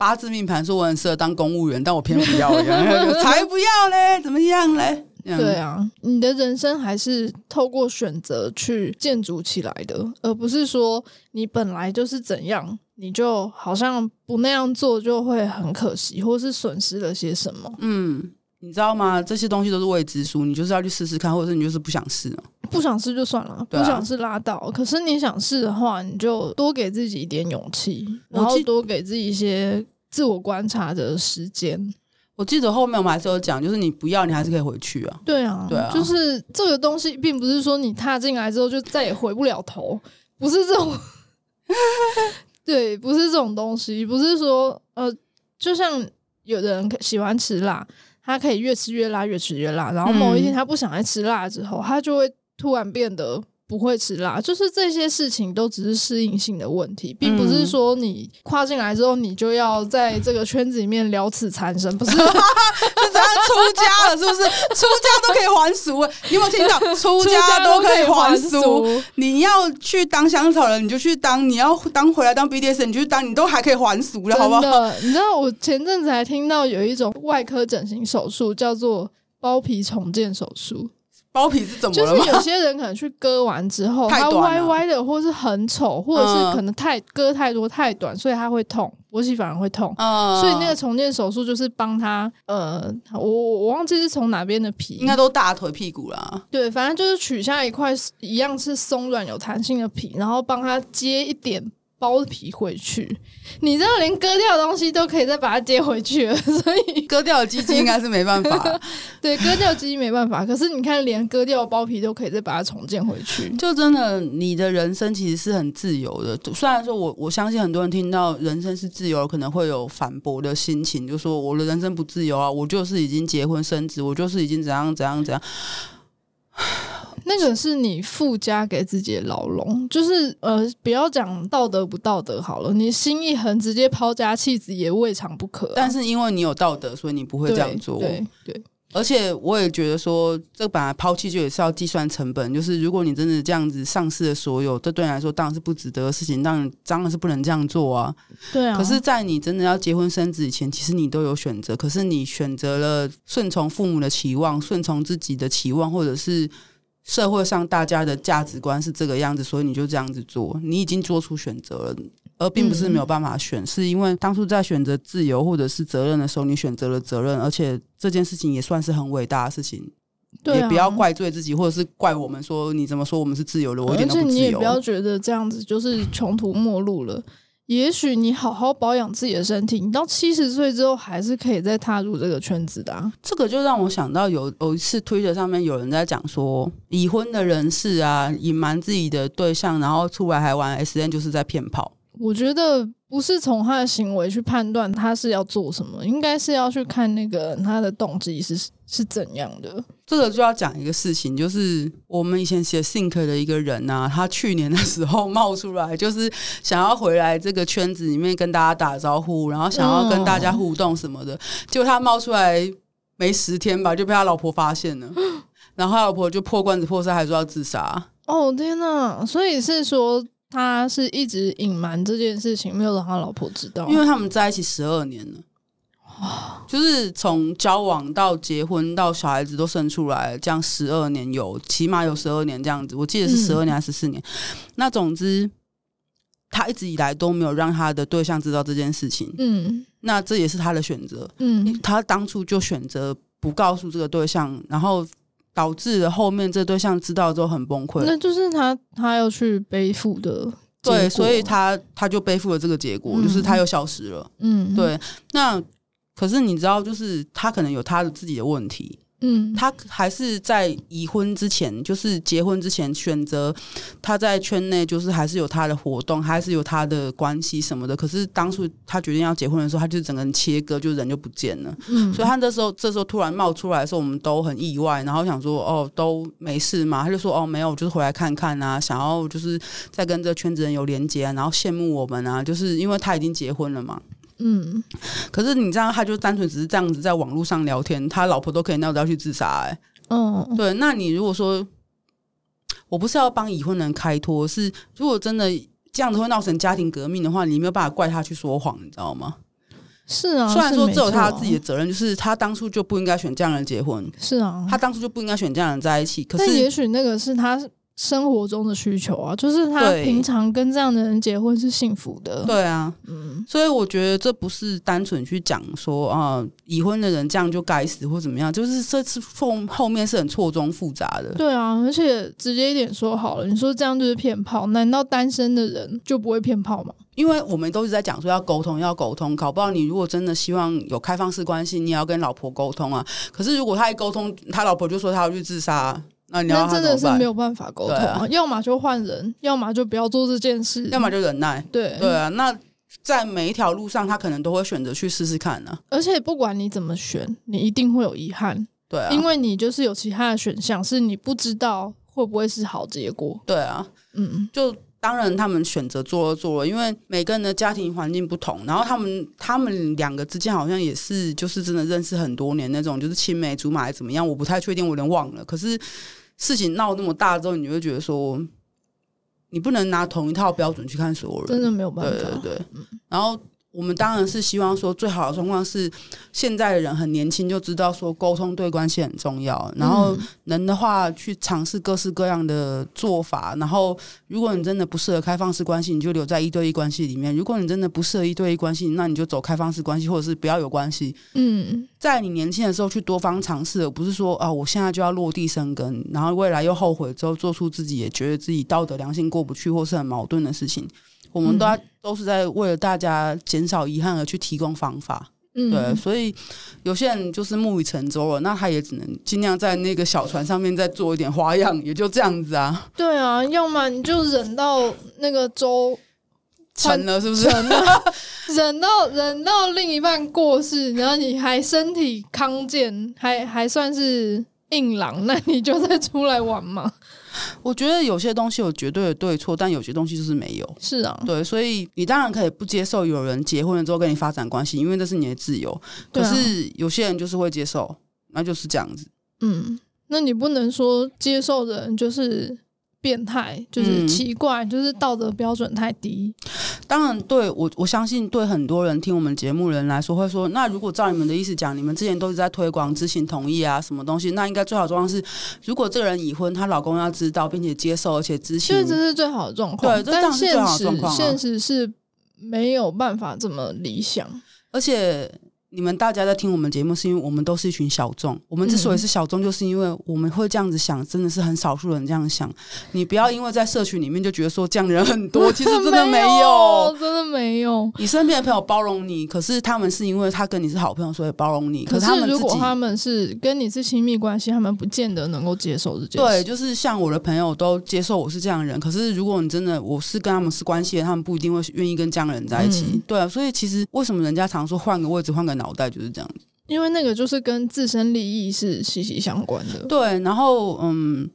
八字命盘说我很适合当公务员，但我偏不要 才不要嘞！怎么样嘞？对啊，你的人生还是透过选择去建筑起来的，而不是说你本来就是怎样，你就好像不那样做就会很可惜，或是损失了些什么。嗯。你知道吗？这些东西都是未知数，你就是要去试试看，或者是你就是不想试啊？不想试就算了，不想试拉倒。可是你想试的话，你就多给自己一点勇气，然后多给自己一些自我观察的时间。我记得后面我们还是有讲，就是你不要，你还是可以回去啊。对啊，对啊，就是这个东西，并不是说你踏进来之后就再也回不了头，不是这种。对，不是这种东西，不是说呃，就像有的人喜欢吃辣。他可以越吃越辣，越吃越辣。然后某一天他不想再吃辣之后，嗯、他就会突然变得不会吃辣。就是这些事情都只是适应性的问题，并不是说你跨进来之后，你就要在这个圈子里面了此残生。不是，是怎样出家了？是不是出家都可以还俗？你有没有听到？出家都可以还俗。你要去当香草人，你就去当；你要当回来当 BDS，你就去当，你都还可以还俗了，好不好？你知道我前阵子还听到有一种外科整形手术叫做包皮重建手术。包皮是怎么了？就是有些人可能去割完之后，它歪歪的，或是很丑，或者是可能太割太多太短，所以它会痛，勃起反而会痛。所以那个重建手术就是帮他，呃，我我忘记是从哪边的皮，应该都大腿屁股啦。对，反正就是取下一块一样是松软有弹性的皮，然后帮他接一点。包皮回去，你知道连割掉的东西都可以再把它接回去了，所以割掉的鸡鸡应该是没办法。对，割掉鸡鸡没办法，可是你看，连割掉的包皮都可以再把它重建回去，就真的你的人生其实是很自由的。虽然说我我相信很多人听到人生是自由，可能会有反驳的心情，就说我的人生不自由啊，我就是已经结婚生子，我就是已经怎样怎样怎样。那个是你附加给自己的牢笼，就是呃，不要讲道德不道德好了，你心一横，直接抛家弃子也未尝不可啊。但是因为你有道德，所以你不会这样做。对对。对而且我也觉得说，这本来抛弃就也是要计算成本。就是如果你真的这样子丧失了所有，这对你来说当然是不值得的事情，当然当然是不能这样做啊。对啊。可是，在你真的要结婚生子以前，其实你都有选择。可是你选择了顺从父母的期望，顺从自己的期望，或者是社会上大家的价值观是这个样子，所以你就这样子做。你已经做出选择了。而并不是没有办法选，嗯、是因为当初在选择自由或者是责任的时候，你选择了责任，而且这件事情也算是很伟大的事情。对、啊，也不要怪罪自己，或者是怪我们说你怎么说我们是自由的，我一点都不自由。而且你也不要觉得这样子就是穷途末路了。也许你好好保养自己的身体，你到七十岁之后还是可以再踏入这个圈子的啊。这个就让我想到有有一次推特上面有人在讲说，已婚的人士啊，隐瞒自己的对象，然后出来还玩 S N，就是在骗炮。我觉得不是从他的行为去判断他是要做什么，应该是要去看那个他的动机是是怎样的。这个就要讲一个事情，就是我们以前写 Think 的一个人呐、啊，他去年的时候冒出来，就是想要回来这个圈子里面跟大家打招呼，然后想要跟大家互动什么的。结果他冒出来没十天吧，就被他老婆发现了，然后他老婆就破罐子破摔，还说要自杀。哦天哪！所以是说。他是一直隐瞒这件事情，没有让他老婆知道，因为他们在一起十二年了，哇，就是从交往到结婚到小孩子都生出来，这样十二年有，起码有十二年这样子，我记得是十二年还是十四年。嗯、那总之，他一直以来都没有让他的对象知道这件事情，嗯，那这也是他的选择，嗯，他当初就选择不告诉这个对象，然后。导致了后面这对象知道之后很崩溃，那就是他他要去背负的，对，所以他他就背负了这个结果，嗯、就是他又消失了，嗯，对。那可是你知道，就是他可能有他的自己的问题。嗯，他还是在已婚之前，就是结婚之前选择他在圈内，就是还是有他的活动，还是有他的关系什么的。可是当初他决定要结婚的时候，他就整个人切割，就人就不见了。嗯，所以他那时候这时候突然冒出来的时候，我们都很意外，然后想说哦，都没事嘛。他就说哦，没有，就是回来看看啊，想要就是再跟这个圈子人有连接啊，然后羡慕我们啊，就是因为他已经结婚了嘛。嗯，可是你这样，他就单纯只是这样子在网络上聊天，他老婆都可以闹着要去自杀，哎，嗯，对，那你如果说，我不是要帮已婚人开脱，是如果真的这样子会闹成家庭革命的话，你没有办法怪他去说谎，你知道吗？是啊，虽然说只有他自己的责任，就是他当初就不应该选这样的人结婚，是啊，他当初就不应该选这样的人在一起，可是也许那个是他。生活中的需求啊，就是他平常跟这样的人结婚是幸福的。对啊，嗯，所以我觉得这不是单纯去讲说啊，已婚的人这样就该死或怎么样，就是这次后后面是很错综复杂的。对啊，而且直接一点说好了，你说这样就是骗炮，难道单身的人就不会骗炮吗？因为我们都是在讲说要沟通，要沟通，搞不好你如果真的希望有开放式关系，你也要跟老婆沟通啊。可是如果他一沟通，他老婆就说他要去自杀。那你要真的是没有办法沟通啊！要么就换人，要么就不要做这件事，要么就忍耐。对对啊，那在每一条路上，他可能都会选择去试试看呢、啊。而且不管你怎么选，你一定会有遗憾。对啊，因为你就是有其他的选项，是你不知道会不会是好结果。对啊，嗯，就当然他们选择做了做了，因为每个人的家庭环境不同，然后他们他们两个之间好像也是就是真的认识很多年那种，就是青梅竹马还怎么样，我不太确定，我有点忘了。可是。事情闹那么大之后，你会觉得说，你不能拿同一套标准去看所有人，真的没有办法。对对对，然后。我们当然是希望说，最好的状况是现在的人很年轻就知道说沟通对关系很重要，然后能的话去尝试各式各样的做法。然后，如果你真的不适合开放式关系，你就留在一对一关系里面；如果你真的不适合一对一关系，那你就走开放式关系，或者是不要有关系。嗯，在你年轻的时候去多方尝试，而不是说啊，我现在就要落地生根，然后未来又后悔之后做出自己也觉得自己道德良心过不去或是很矛盾的事情。我们都要都是在为了大家减少遗憾而去提供方法，嗯，对，所以有些人就是木已成舟了，那他也只能尽量在那个小船上面再做一点花样，也就这样子啊。对啊，要么你就忍到那个舟沉了，是不是？沉了，忍到忍到另一半过世，然后你还身体康健，还还算是硬朗，那你就再出来玩嘛。我觉得有些东西有绝对的对错，但有些东西就是没有。是啊，对，所以你当然可以不接受有人结婚了之后跟你发展关系，因为这是你的自由。可是有些人就是会接受，那就是这样子。嗯，那你不能说接受的人就是。变态就是奇怪，嗯、就是道德标准太低。当然对，我我相信，对很多人听我们节目人来说，会说：那如果照你们的意思讲，你们之前都是在推广知情同意啊，什么东西？那应该最好的状况是，如果这个人已婚，她老公要知道并且接受，而且知情，这是最好的状况。对，但现实现实是没有办法这么理想，而且。你们大家在听我们节目，是因为我们都是一群小众。我们之所以是小众，就是因为我们会这样子想，真的是很少数人这样想。你不要因为在社群里面就觉得说这样的人很多，其实真的没有，真的没有。你身边的朋友包容你，可是他们是因为他跟你是好朋友，所以包容你。可是他们如果他们是跟你是亲密关系，他们不见得能够接受这件事。对，就是像我的朋友都接受我是这样的人，可是如果你真的我是跟他们是关系的，他们不一定会愿意跟这样的人在一起。嗯、对啊，所以其实为什么人家常说换个位置，换个脑袋就是这样子。因为那个就是跟自身利益是息息相关的。对，然后嗯，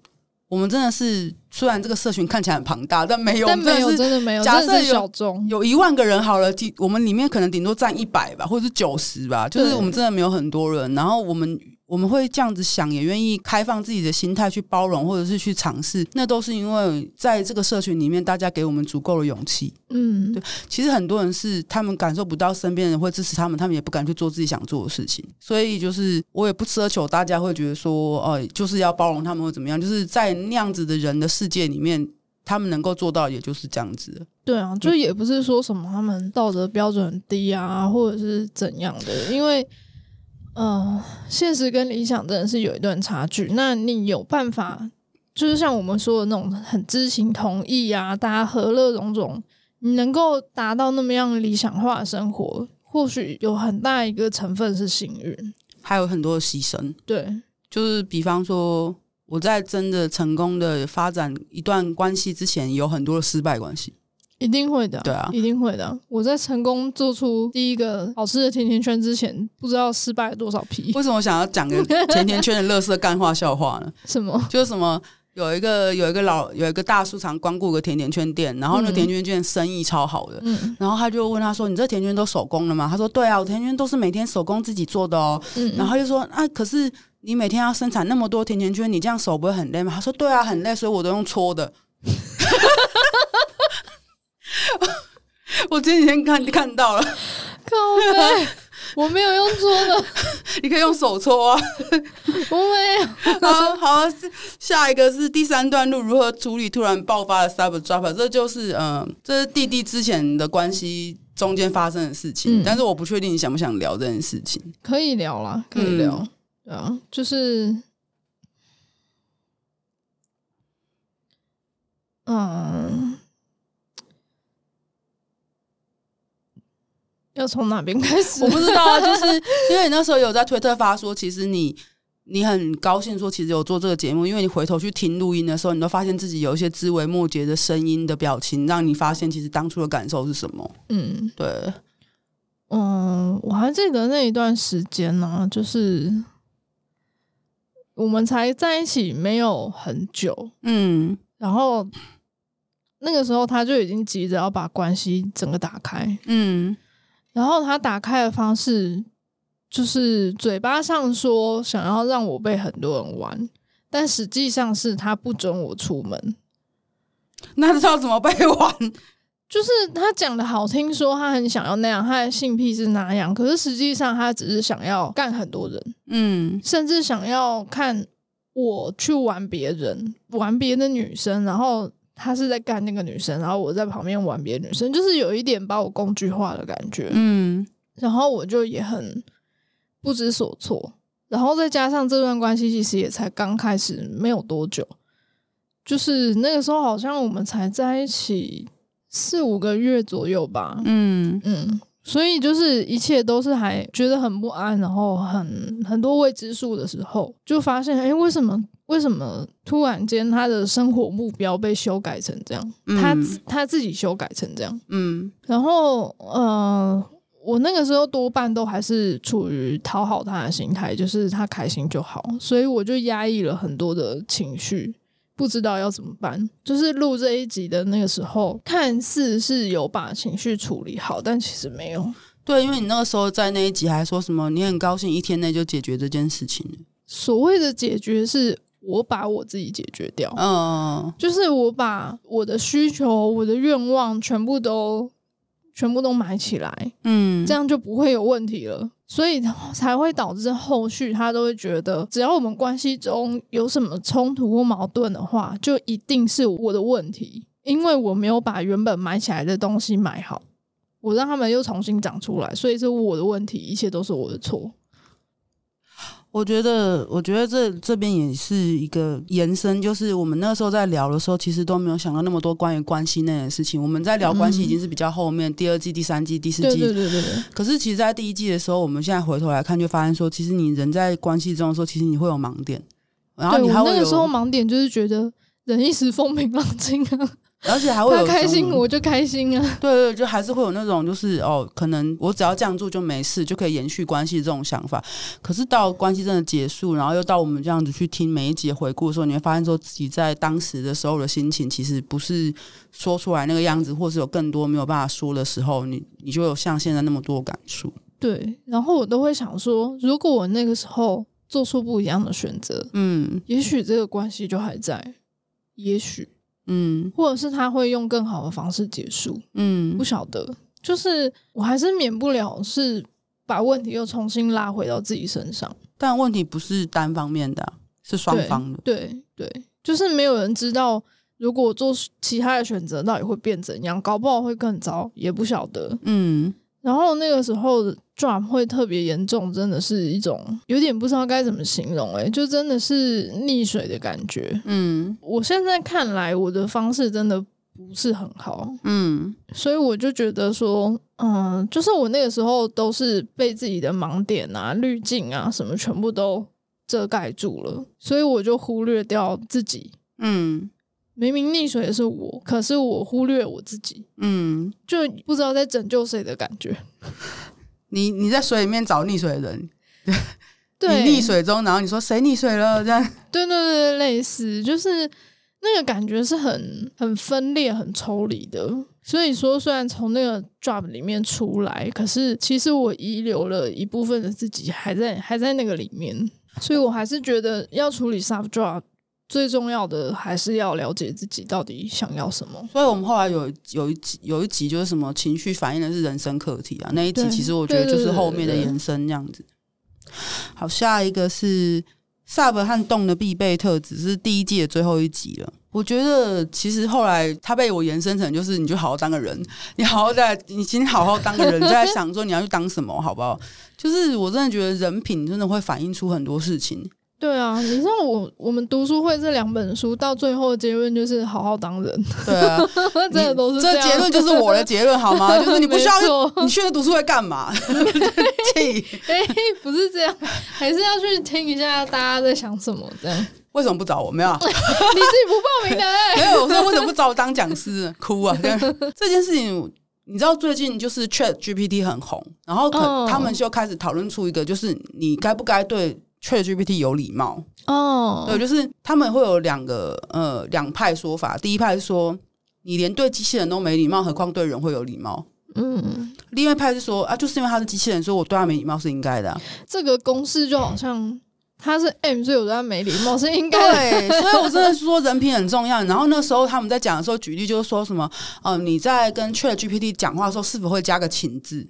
我们真的是虽然这个社群看起来很庞大，但没有，但没有，真的没有。假设小众有一万个人好了，我们里面可能顶多占一百吧，或者是九十吧，就是我们真的没有很多人。然后我们。我们会这样子想，也愿意开放自己的心态去包容，或者是去尝试，那都是因为在这个社群里面，大家给我们足够的勇气。嗯，对。其实很多人是他们感受不到身边人会支持他们，他们也不敢去做自己想做的事情。所以就是我也不奢求大家会觉得说，哦，就是要包容他们或怎么样。就是在那样子的人的世界里面，他们能够做到，也就是这样子。对啊，就也不是说什么他们道德标准低啊，或者是怎样的，因为。嗯、呃，现实跟理想真的是有一段差距。那你有办法，就是像我们说的那种很知情同意啊，大家和乐融融，你能够达到那么样理想化的生活，或许有很大一个成分是幸运，还有很多的牺牲。对，就是比方说我在真的成功的发展一段关系之前，有很多的失败关系。一定会的，对啊，一定会的。我在成功做出第一个好吃的甜甜圈之前，不知道失败了多少批。为什么我想要讲个 甜甜圈的乐色干话笑话呢？什么？就是什么有一个有一个老有一个大叔常光顾个甜甜圈店，然后那甜甜圈店生意超好的，嗯，然后他就问他说：“你这甜甜圈都手工的吗？”他说：“对啊，我甜甜圈都是每天手工自己做的哦。”嗯，然后他就说：“啊，可是你每天要生产那么多甜甜圈，你这样手不会很累吗？”他说：“对啊，很累，所以我都用搓的。” 我前几天看看到了，靠北，我没有用搓的，你可以用手搓啊。我没有。好好，下一个是第三段路如何处理突然爆发的 cyber drop，这就是嗯、呃，这是弟弟之前的关系中间发生的事情，嗯、但是我不确定你想不想聊这件事情。可以聊啦，可以聊。嗯、对啊，就是，嗯。要从哪边开始？我不知道啊，就是因为你那时候有在推特发说，其实你你很高兴说，其实有做这个节目，因为你回头去听录音的时候，你都发现自己有一些枝微末节的声音的表情，让你发现其实当初的感受是什么。嗯，对，嗯，我还记得那一段时间呢、啊，就是我们才在一起没有很久，嗯，然后那个时候他就已经急着要把关系整个打开，嗯。然后他打开的方式，就是嘴巴上说想要让我被很多人玩，但实际上是他不准我出门。那知道怎么被玩？就是他讲的好听，说他很想要那样，他的性癖是那样。可是实际上他只是想要干很多人，嗯，甚至想要看我去玩别人，玩别的女生，然后。他是在干那个女生，然后我在旁边玩别的女生，就是有一点把我工具化的感觉。嗯，然后我就也很不知所措。然后再加上这段关系其实也才刚开始没有多久，就是那个时候好像我们才在一起四五个月左右吧。嗯嗯，所以就是一切都是还觉得很不安，然后很很多未知数的时候，就发现哎，为什么？为什么突然间他的生活目标被修改成这样？嗯、他他自己修改成这样。嗯，然后呃，我那个时候多半都还是处于讨好他的心态，就是他开心就好，所以我就压抑了很多的情绪，不知道要怎么办。就是录这一集的那个时候，看似是有把情绪处理好，但其实没有。对，因为你那个时候在那一集还说什么，你很高兴一天内就解决这件事情。所谓的解决是。我把我自己解决掉，嗯，就是我把我的需求、我的愿望全部都、全部都埋起来，嗯，这样就不会有问题了。所以 才会导致后续他都会觉得，只要我们关系中有什么冲突或矛盾的话，就一定是我的问题，因为我没有把原本埋起来的东西埋好，我让他们又重新长出来，所以是我的问题，一切都是我的错。我觉得，我觉得这这边也是一个延伸，就是我们那个时候在聊的时候，其实都没有想到那么多关于关系内的事情。我们在聊关系已经是比较后面，嗯、第二季、第三季、第四季。对对对对对。可是，其实，在第一季的时候，我们现在回头来看，就发现说，其实你人在关系中的时候，其实你会有盲点。然后你还会有那个时候盲点，就是觉得人一时风平浪静啊。而且还会有开心，我就开心啊。对对，就还是会有那种，就是哦，可能我只要这样做就没事，就可以延续关系这种想法。可是到关系真的结束，然后又到我们这样子去听每一集回顾的时候，你会发现说自己在当时的时候的心情，其实不是说出来那个样子，或是有更多没有办法说的时候，你你就有像现在那么多感触。对，然后我都会想说，如果我那个时候做出不一样的选择，嗯，也许这个关系就还在，也许。嗯，或者是他会用更好的方式结束，嗯，不晓得，就是我还是免不了是把问题又重新拉回到自己身上。但问题不是单方面的，是双方的。对对，对，就是没有人知道，如果做其他的选择，到底会变怎样，搞不好会更糟，也不晓得。嗯。然后那个时候的 drop 会特别严重，真的是一种有点不知道该怎么形容，诶，就真的是溺水的感觉。嗯，我现在看来，我的方式真的不是很好。嗯，所以我就觉得说，嗯，就是我那个时候都是被自己的盲点啊、滤镜啊什么全部都遮盖住了，所以我就忽略掉自己。嗯。明明溺水的是我，可是我忽略我自己，嗯，就不知道在拯救谁的感觉。你你在水里面找溺水的人，对，你溺水中，然后你说谁溺水了？这样，对对对，类似，就是那个感觉是很很分裂、很抽离的。所以说，虽然从那个 drop 里面出来，可是其实我遗留了一部分的自己还在还在那个里面，所以我还是觉得要处理 soft drop。最重要的还是要了解自己到底想要什么。所以我们后来有有一集有一集就是什么情绪反映的是人生课题啊，那一集其实我觉得就是后面的延伸这样子。好，下一个是 Sub 和动的必备特质，是第一季的最后一集了。我觉得其实后来他被我延伸成就是你就好好当个人，你好好在你请好好当个人，在想说你要去当什么好不好？就是我真的觉得人品真的会反映出很多事情。对啊，你知道我我们读书会这两本书到最后的结论就是好好当人。对啊，真的都是这结论就是我的结论好吗？就是你不需要你去了读书会干嘛？哎、欸，不是这样，还是要去听一下大家在想什么这样。为什么不找我？没有，你自己不报名的、欸。没有，我说为什么不找我当讲师？哭啊！这件事情，你知道最近就是 Chat GPT 很红，然后可、oh. 他们就开始讨论出一个，就是你该不该对。ChatGPT 有礼貌哦，对，就是他们会有两个呃两派说法。第一派是说，你连对机器人都没礼貌，何况对人会有礼貌？嗯，另外一派是说啊，就是因为他是机器人，所以我对他没礼貌是应该的啊。这个公式就好像他是 M，所以我对他没礼貌是应该。对，所以我真的是说人品很重要。然后那时候他们在讲的时候，举例就是说什么，呃，你在跟 ChatGPT 讲话的时候，是否会加个请字？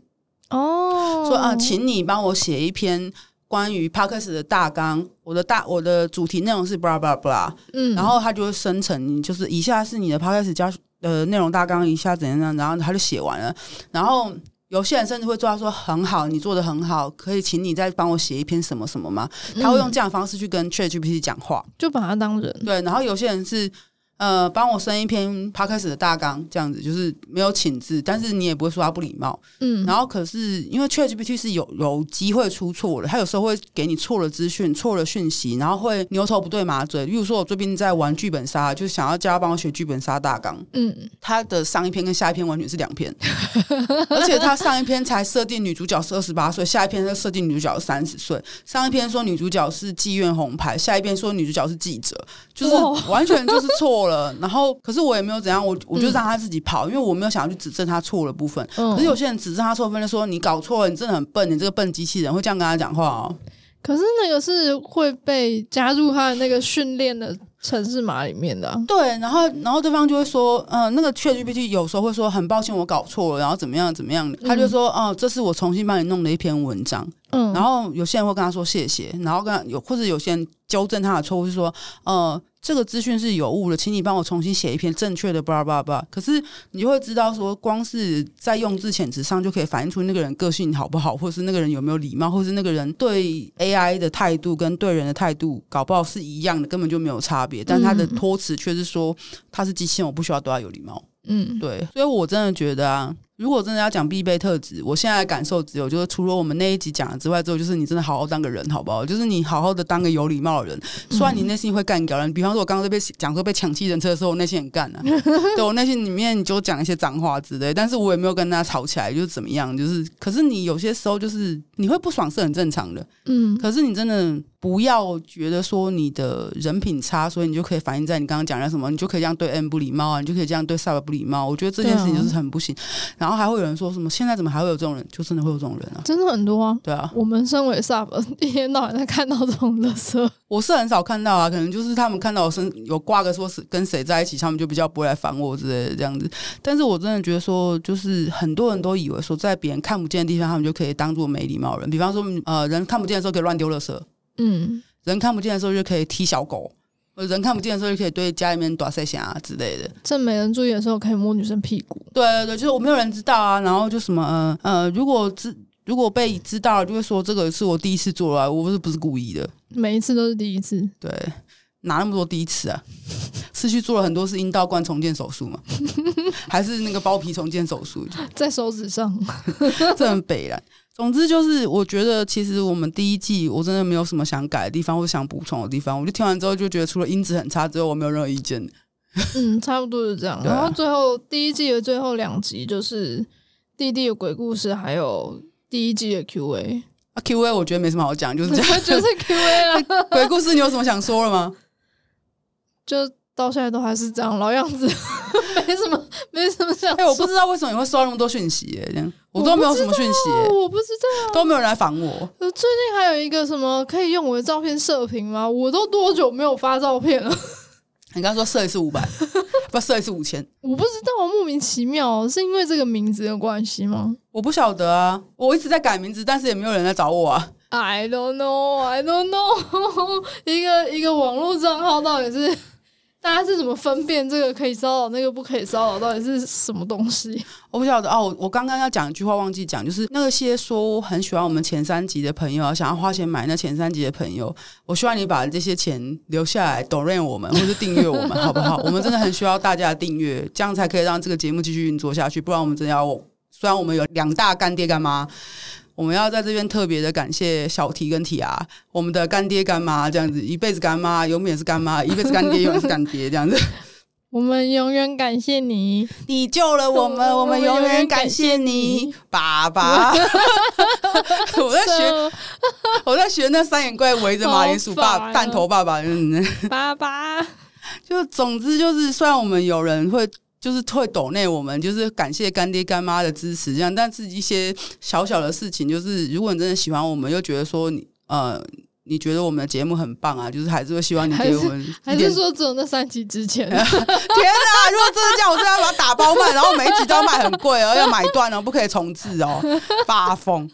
哦，说啊，请你帮我写一篇。关于 Podcast 的大纲，我的大我的主题内容是 blah blah blah，嗯，然后他就会生成，你就是以下是你的 Podcast 加呃内容大纲，以下怎样怎样，然后他就写完了。然后有些人甚至会做到说很好，你做的很好，可以请你再帮我写一篇什么什么吗？他会用这样的方式去跟 ChatGPT 讲话，就把他当人。对，然后有些人是呃，帮我生一篇 podcast 的大纲，这样子就是没有请字，但是你也不会说他不礼貌。嗯，然后可是因为 ChatGPT 是有有机会出错的，他有时候会给你错了资讯、错了讯息，然后会牛头不对马嘴。例如说，我最近在玩剧本杀，就是想要叫他帮我写剧本杀大纲。嗯，他的上一篇跟下一篇完全是两篇，而且他上一篇才设定女主角是二十八岁，下一篇是设定女主角是三十岁。上一篇说女主角是妓院红牌，下一篇说女主角是记者，就是完全就是错。了，然后可是我也没有怎样，我我就让他自己跑，嗯、因为我没有想要去指正他错的部分。嗯、可是有些人指正他错部分，就说你搞错了，你真的很笨，你这个笨机器人会这样跟他讲话哦。可是那个是会被加入他的那个训练的城市码里面的、啊。对，然后然后对方就会说，嗯、呃，那个 ChatGPT 有时候会说很抱歉，我搞错了，然后怎么样怎么样，他就说，哦、呃，这是我重新帮你弄的一篇文章。嗯，然后有些人会跟他说谢谢，然后跟他有或者有些人纠正他的错误，是说，呃。这个资讯是有误的，请你帮我重新写一篇正确的。巴拉巴拉。可是你就会知道，说光是在用字遣词上就可以反映出那个人个性好不好，或是那个人有没有礼貌，或是那个人对 AI 的态度跟对人的态度，搞不好是一样的，根本就没有差别。但他的托词却是说他是机器人，我不需要对他有礼貌。嗯，对。所以我真的觉得啊。如果真的要讲必备特质，我现在的感受只有就是，除了我们那一集讲了之外，之后就是你真的好好当个人，好不好？就是你好好的当个有礼貌的人。虽然你内心会干掉人，比方说我刚刚在被讲说被抢汽人车的时候，我内心很干啊。对，我内心里面就讲一些脏话之类，但是我也没有跟他吵起来，就是怎么样，就是可是你有些时候就是你会不爽是很正常的，嗯，可是你真的。不要觉得说你的人品差，所以你就可以反映在你刚刚讲的什么，你就可以这样对 M 不礼貌啊，你就可以这样对 Sub 不礼貌。我觉得这件事情就是很不行。然后还会有人说什么，现在怎么还会有这种人？就真的会有这种人啊，真的很多啊。对啊，我们身为 Sub，一天到晚在看到这种垃圾。我是很少看到啊，可能就是他们看到我身有挂个说是跟谁在一起，他们就比较不会来烦我之类的这样子。但是我真的觉得说，就是很多人都以为说，在别人看不见的地方，他们就可以当做没礼貌人。比方说，呃，人看不见的时候可以乱丢垃圾。嗯。人看不见的时候就可以踢小狗，人看不见的时候就可以对家里面打塞啊之类的。趁没人注意的时候可以摸女生屁股。对对对，就是我没有人知道啊，然后就什么呃呃，如果知如果被知道了，就会说这个是我第一次做了，我不是不是故意的。每一次都是第一次。对，哪那么多第一次啊？是去做了很多次阴道冠重建手术吗？还是那个包皮重建手术？在手指上，这很北了。总之就是，我觉得其实我们第一季我真的没有什么想改的地方或想补充的地方。我就听完之后就觉得，除了音质很差之后，我没有任何意见。嗯，差不多是这样。啊、然后最后第一季的最后两集就是弟弟的鬼故事，还有第一季的 Q&A。啊，Q&A 我觉得没什么好讲，就是这样，就是 Q&A 了。鬼故事你有什么想说了吗？就。到现在都还是这样老样子，没什么，没什么想。哎、欸，我不知道为什么你会收到那么多讯息耶，这样我都没有什么讯息，我不知道，都没有人来烦我。最近还有一个什么可以用我的照片射频吗？我都多久没有发照片了？你刚刚说射一次五百，不射一次五千？我不知道，莫名其妙，是因为这个名字的关系吗？我不晓得啊，我一直在改名字，但是也没有人来找我啊。I don't know, I don't know，一个一个网络账号到底是？大家是怎么分辨这个可以骚扰，那个不可以骚扰？到底是什么东西？我不晓得哦。我刚刚要讲一句话忘记讲，就是那些说很喜欢我们前三集的朋友，想要花钱买那前三集的朋友，我希望你把这些钱留下来，donate 我们，或是订阅我们，好不好？我们真的很需要大家的订阅，这样才可以让这个节目继续运作下去。不然我们真的要，虽然我们有两大干爹干妈。我们要在这边特别的感谢小提跟提亚，我们的干爹干妈这样子，一辈子干妈永远是干妈，一辈子干爹永远是干爹这样子。我们永远感谢你，你救了我们，我们永远感谢你，爸爸。我在学，我在学那三眼怪围着马铃薯爸弹头爸爸，爸爸。就总之就是，虽然我们有人会。就是会抖内我们，就是感谢干爹干妈的支持，这样。但是一些小小的事情，就是如果你真的喜欢我们，又觉得说你呃，你觉得我们的节目很棒啊，就是还是会希望你给我们还，还是说只有那三集之前？天哪！如果真的这样，我真的要把它打包卖，然后每一集都要卖很贵哦，要买断哦，不可以重置哦，发疯。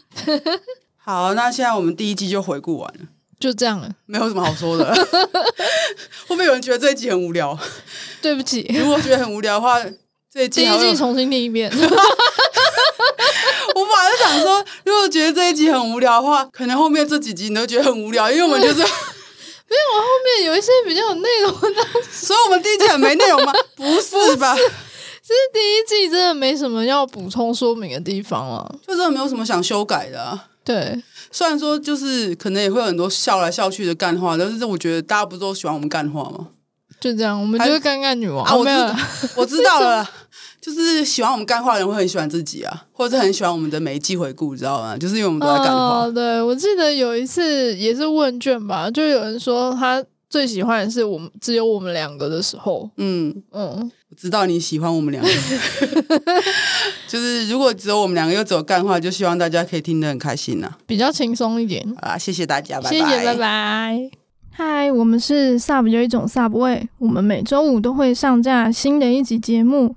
好，那现在我们第一季就回顾完了。就这样了，没有什么好说的。会不会有人觉得这一集很无聊？对不起，如果觉得很无聊的话，这一集第一季重新听一遍。我本来想说，如果觉得这一集很无聊的话，可能后面这几集你都觉得很无聊，因为我们就是 没有，后面有一些比较有内容的，所以我们第一季很没内容吗？不是吧？其实第一季真的没什么要补充说明的地方了，就真的没有什么想修改的啊。对，虽然说就是可能也会有很多笑来笑去的干话，但是我觉得大家不都喜欢我们干话吗？就这样，我们就是尴尬女王啊！我知道，我知道了，就是喜欢我们干话的人会很喜欢自己啊，或者是很喜欢我们的每一季回顾，知道吗？就是因为我们都在干话。哦，对，我记得有一次也是问卷吧，就有人说他最喜欢的是我们只有我们两个的时候。嗯嗯。我知道你喜欢我们两个，就是如果只有我们两个又只有干话，就希望大家可以听得很开心呐、啊，比较轻松一点啊！谢谢大家，拜拜，谢谢，拜拜。嗨，我们是 Sub 有一种 Sub 味，我们每周五都会上架新的一集节目。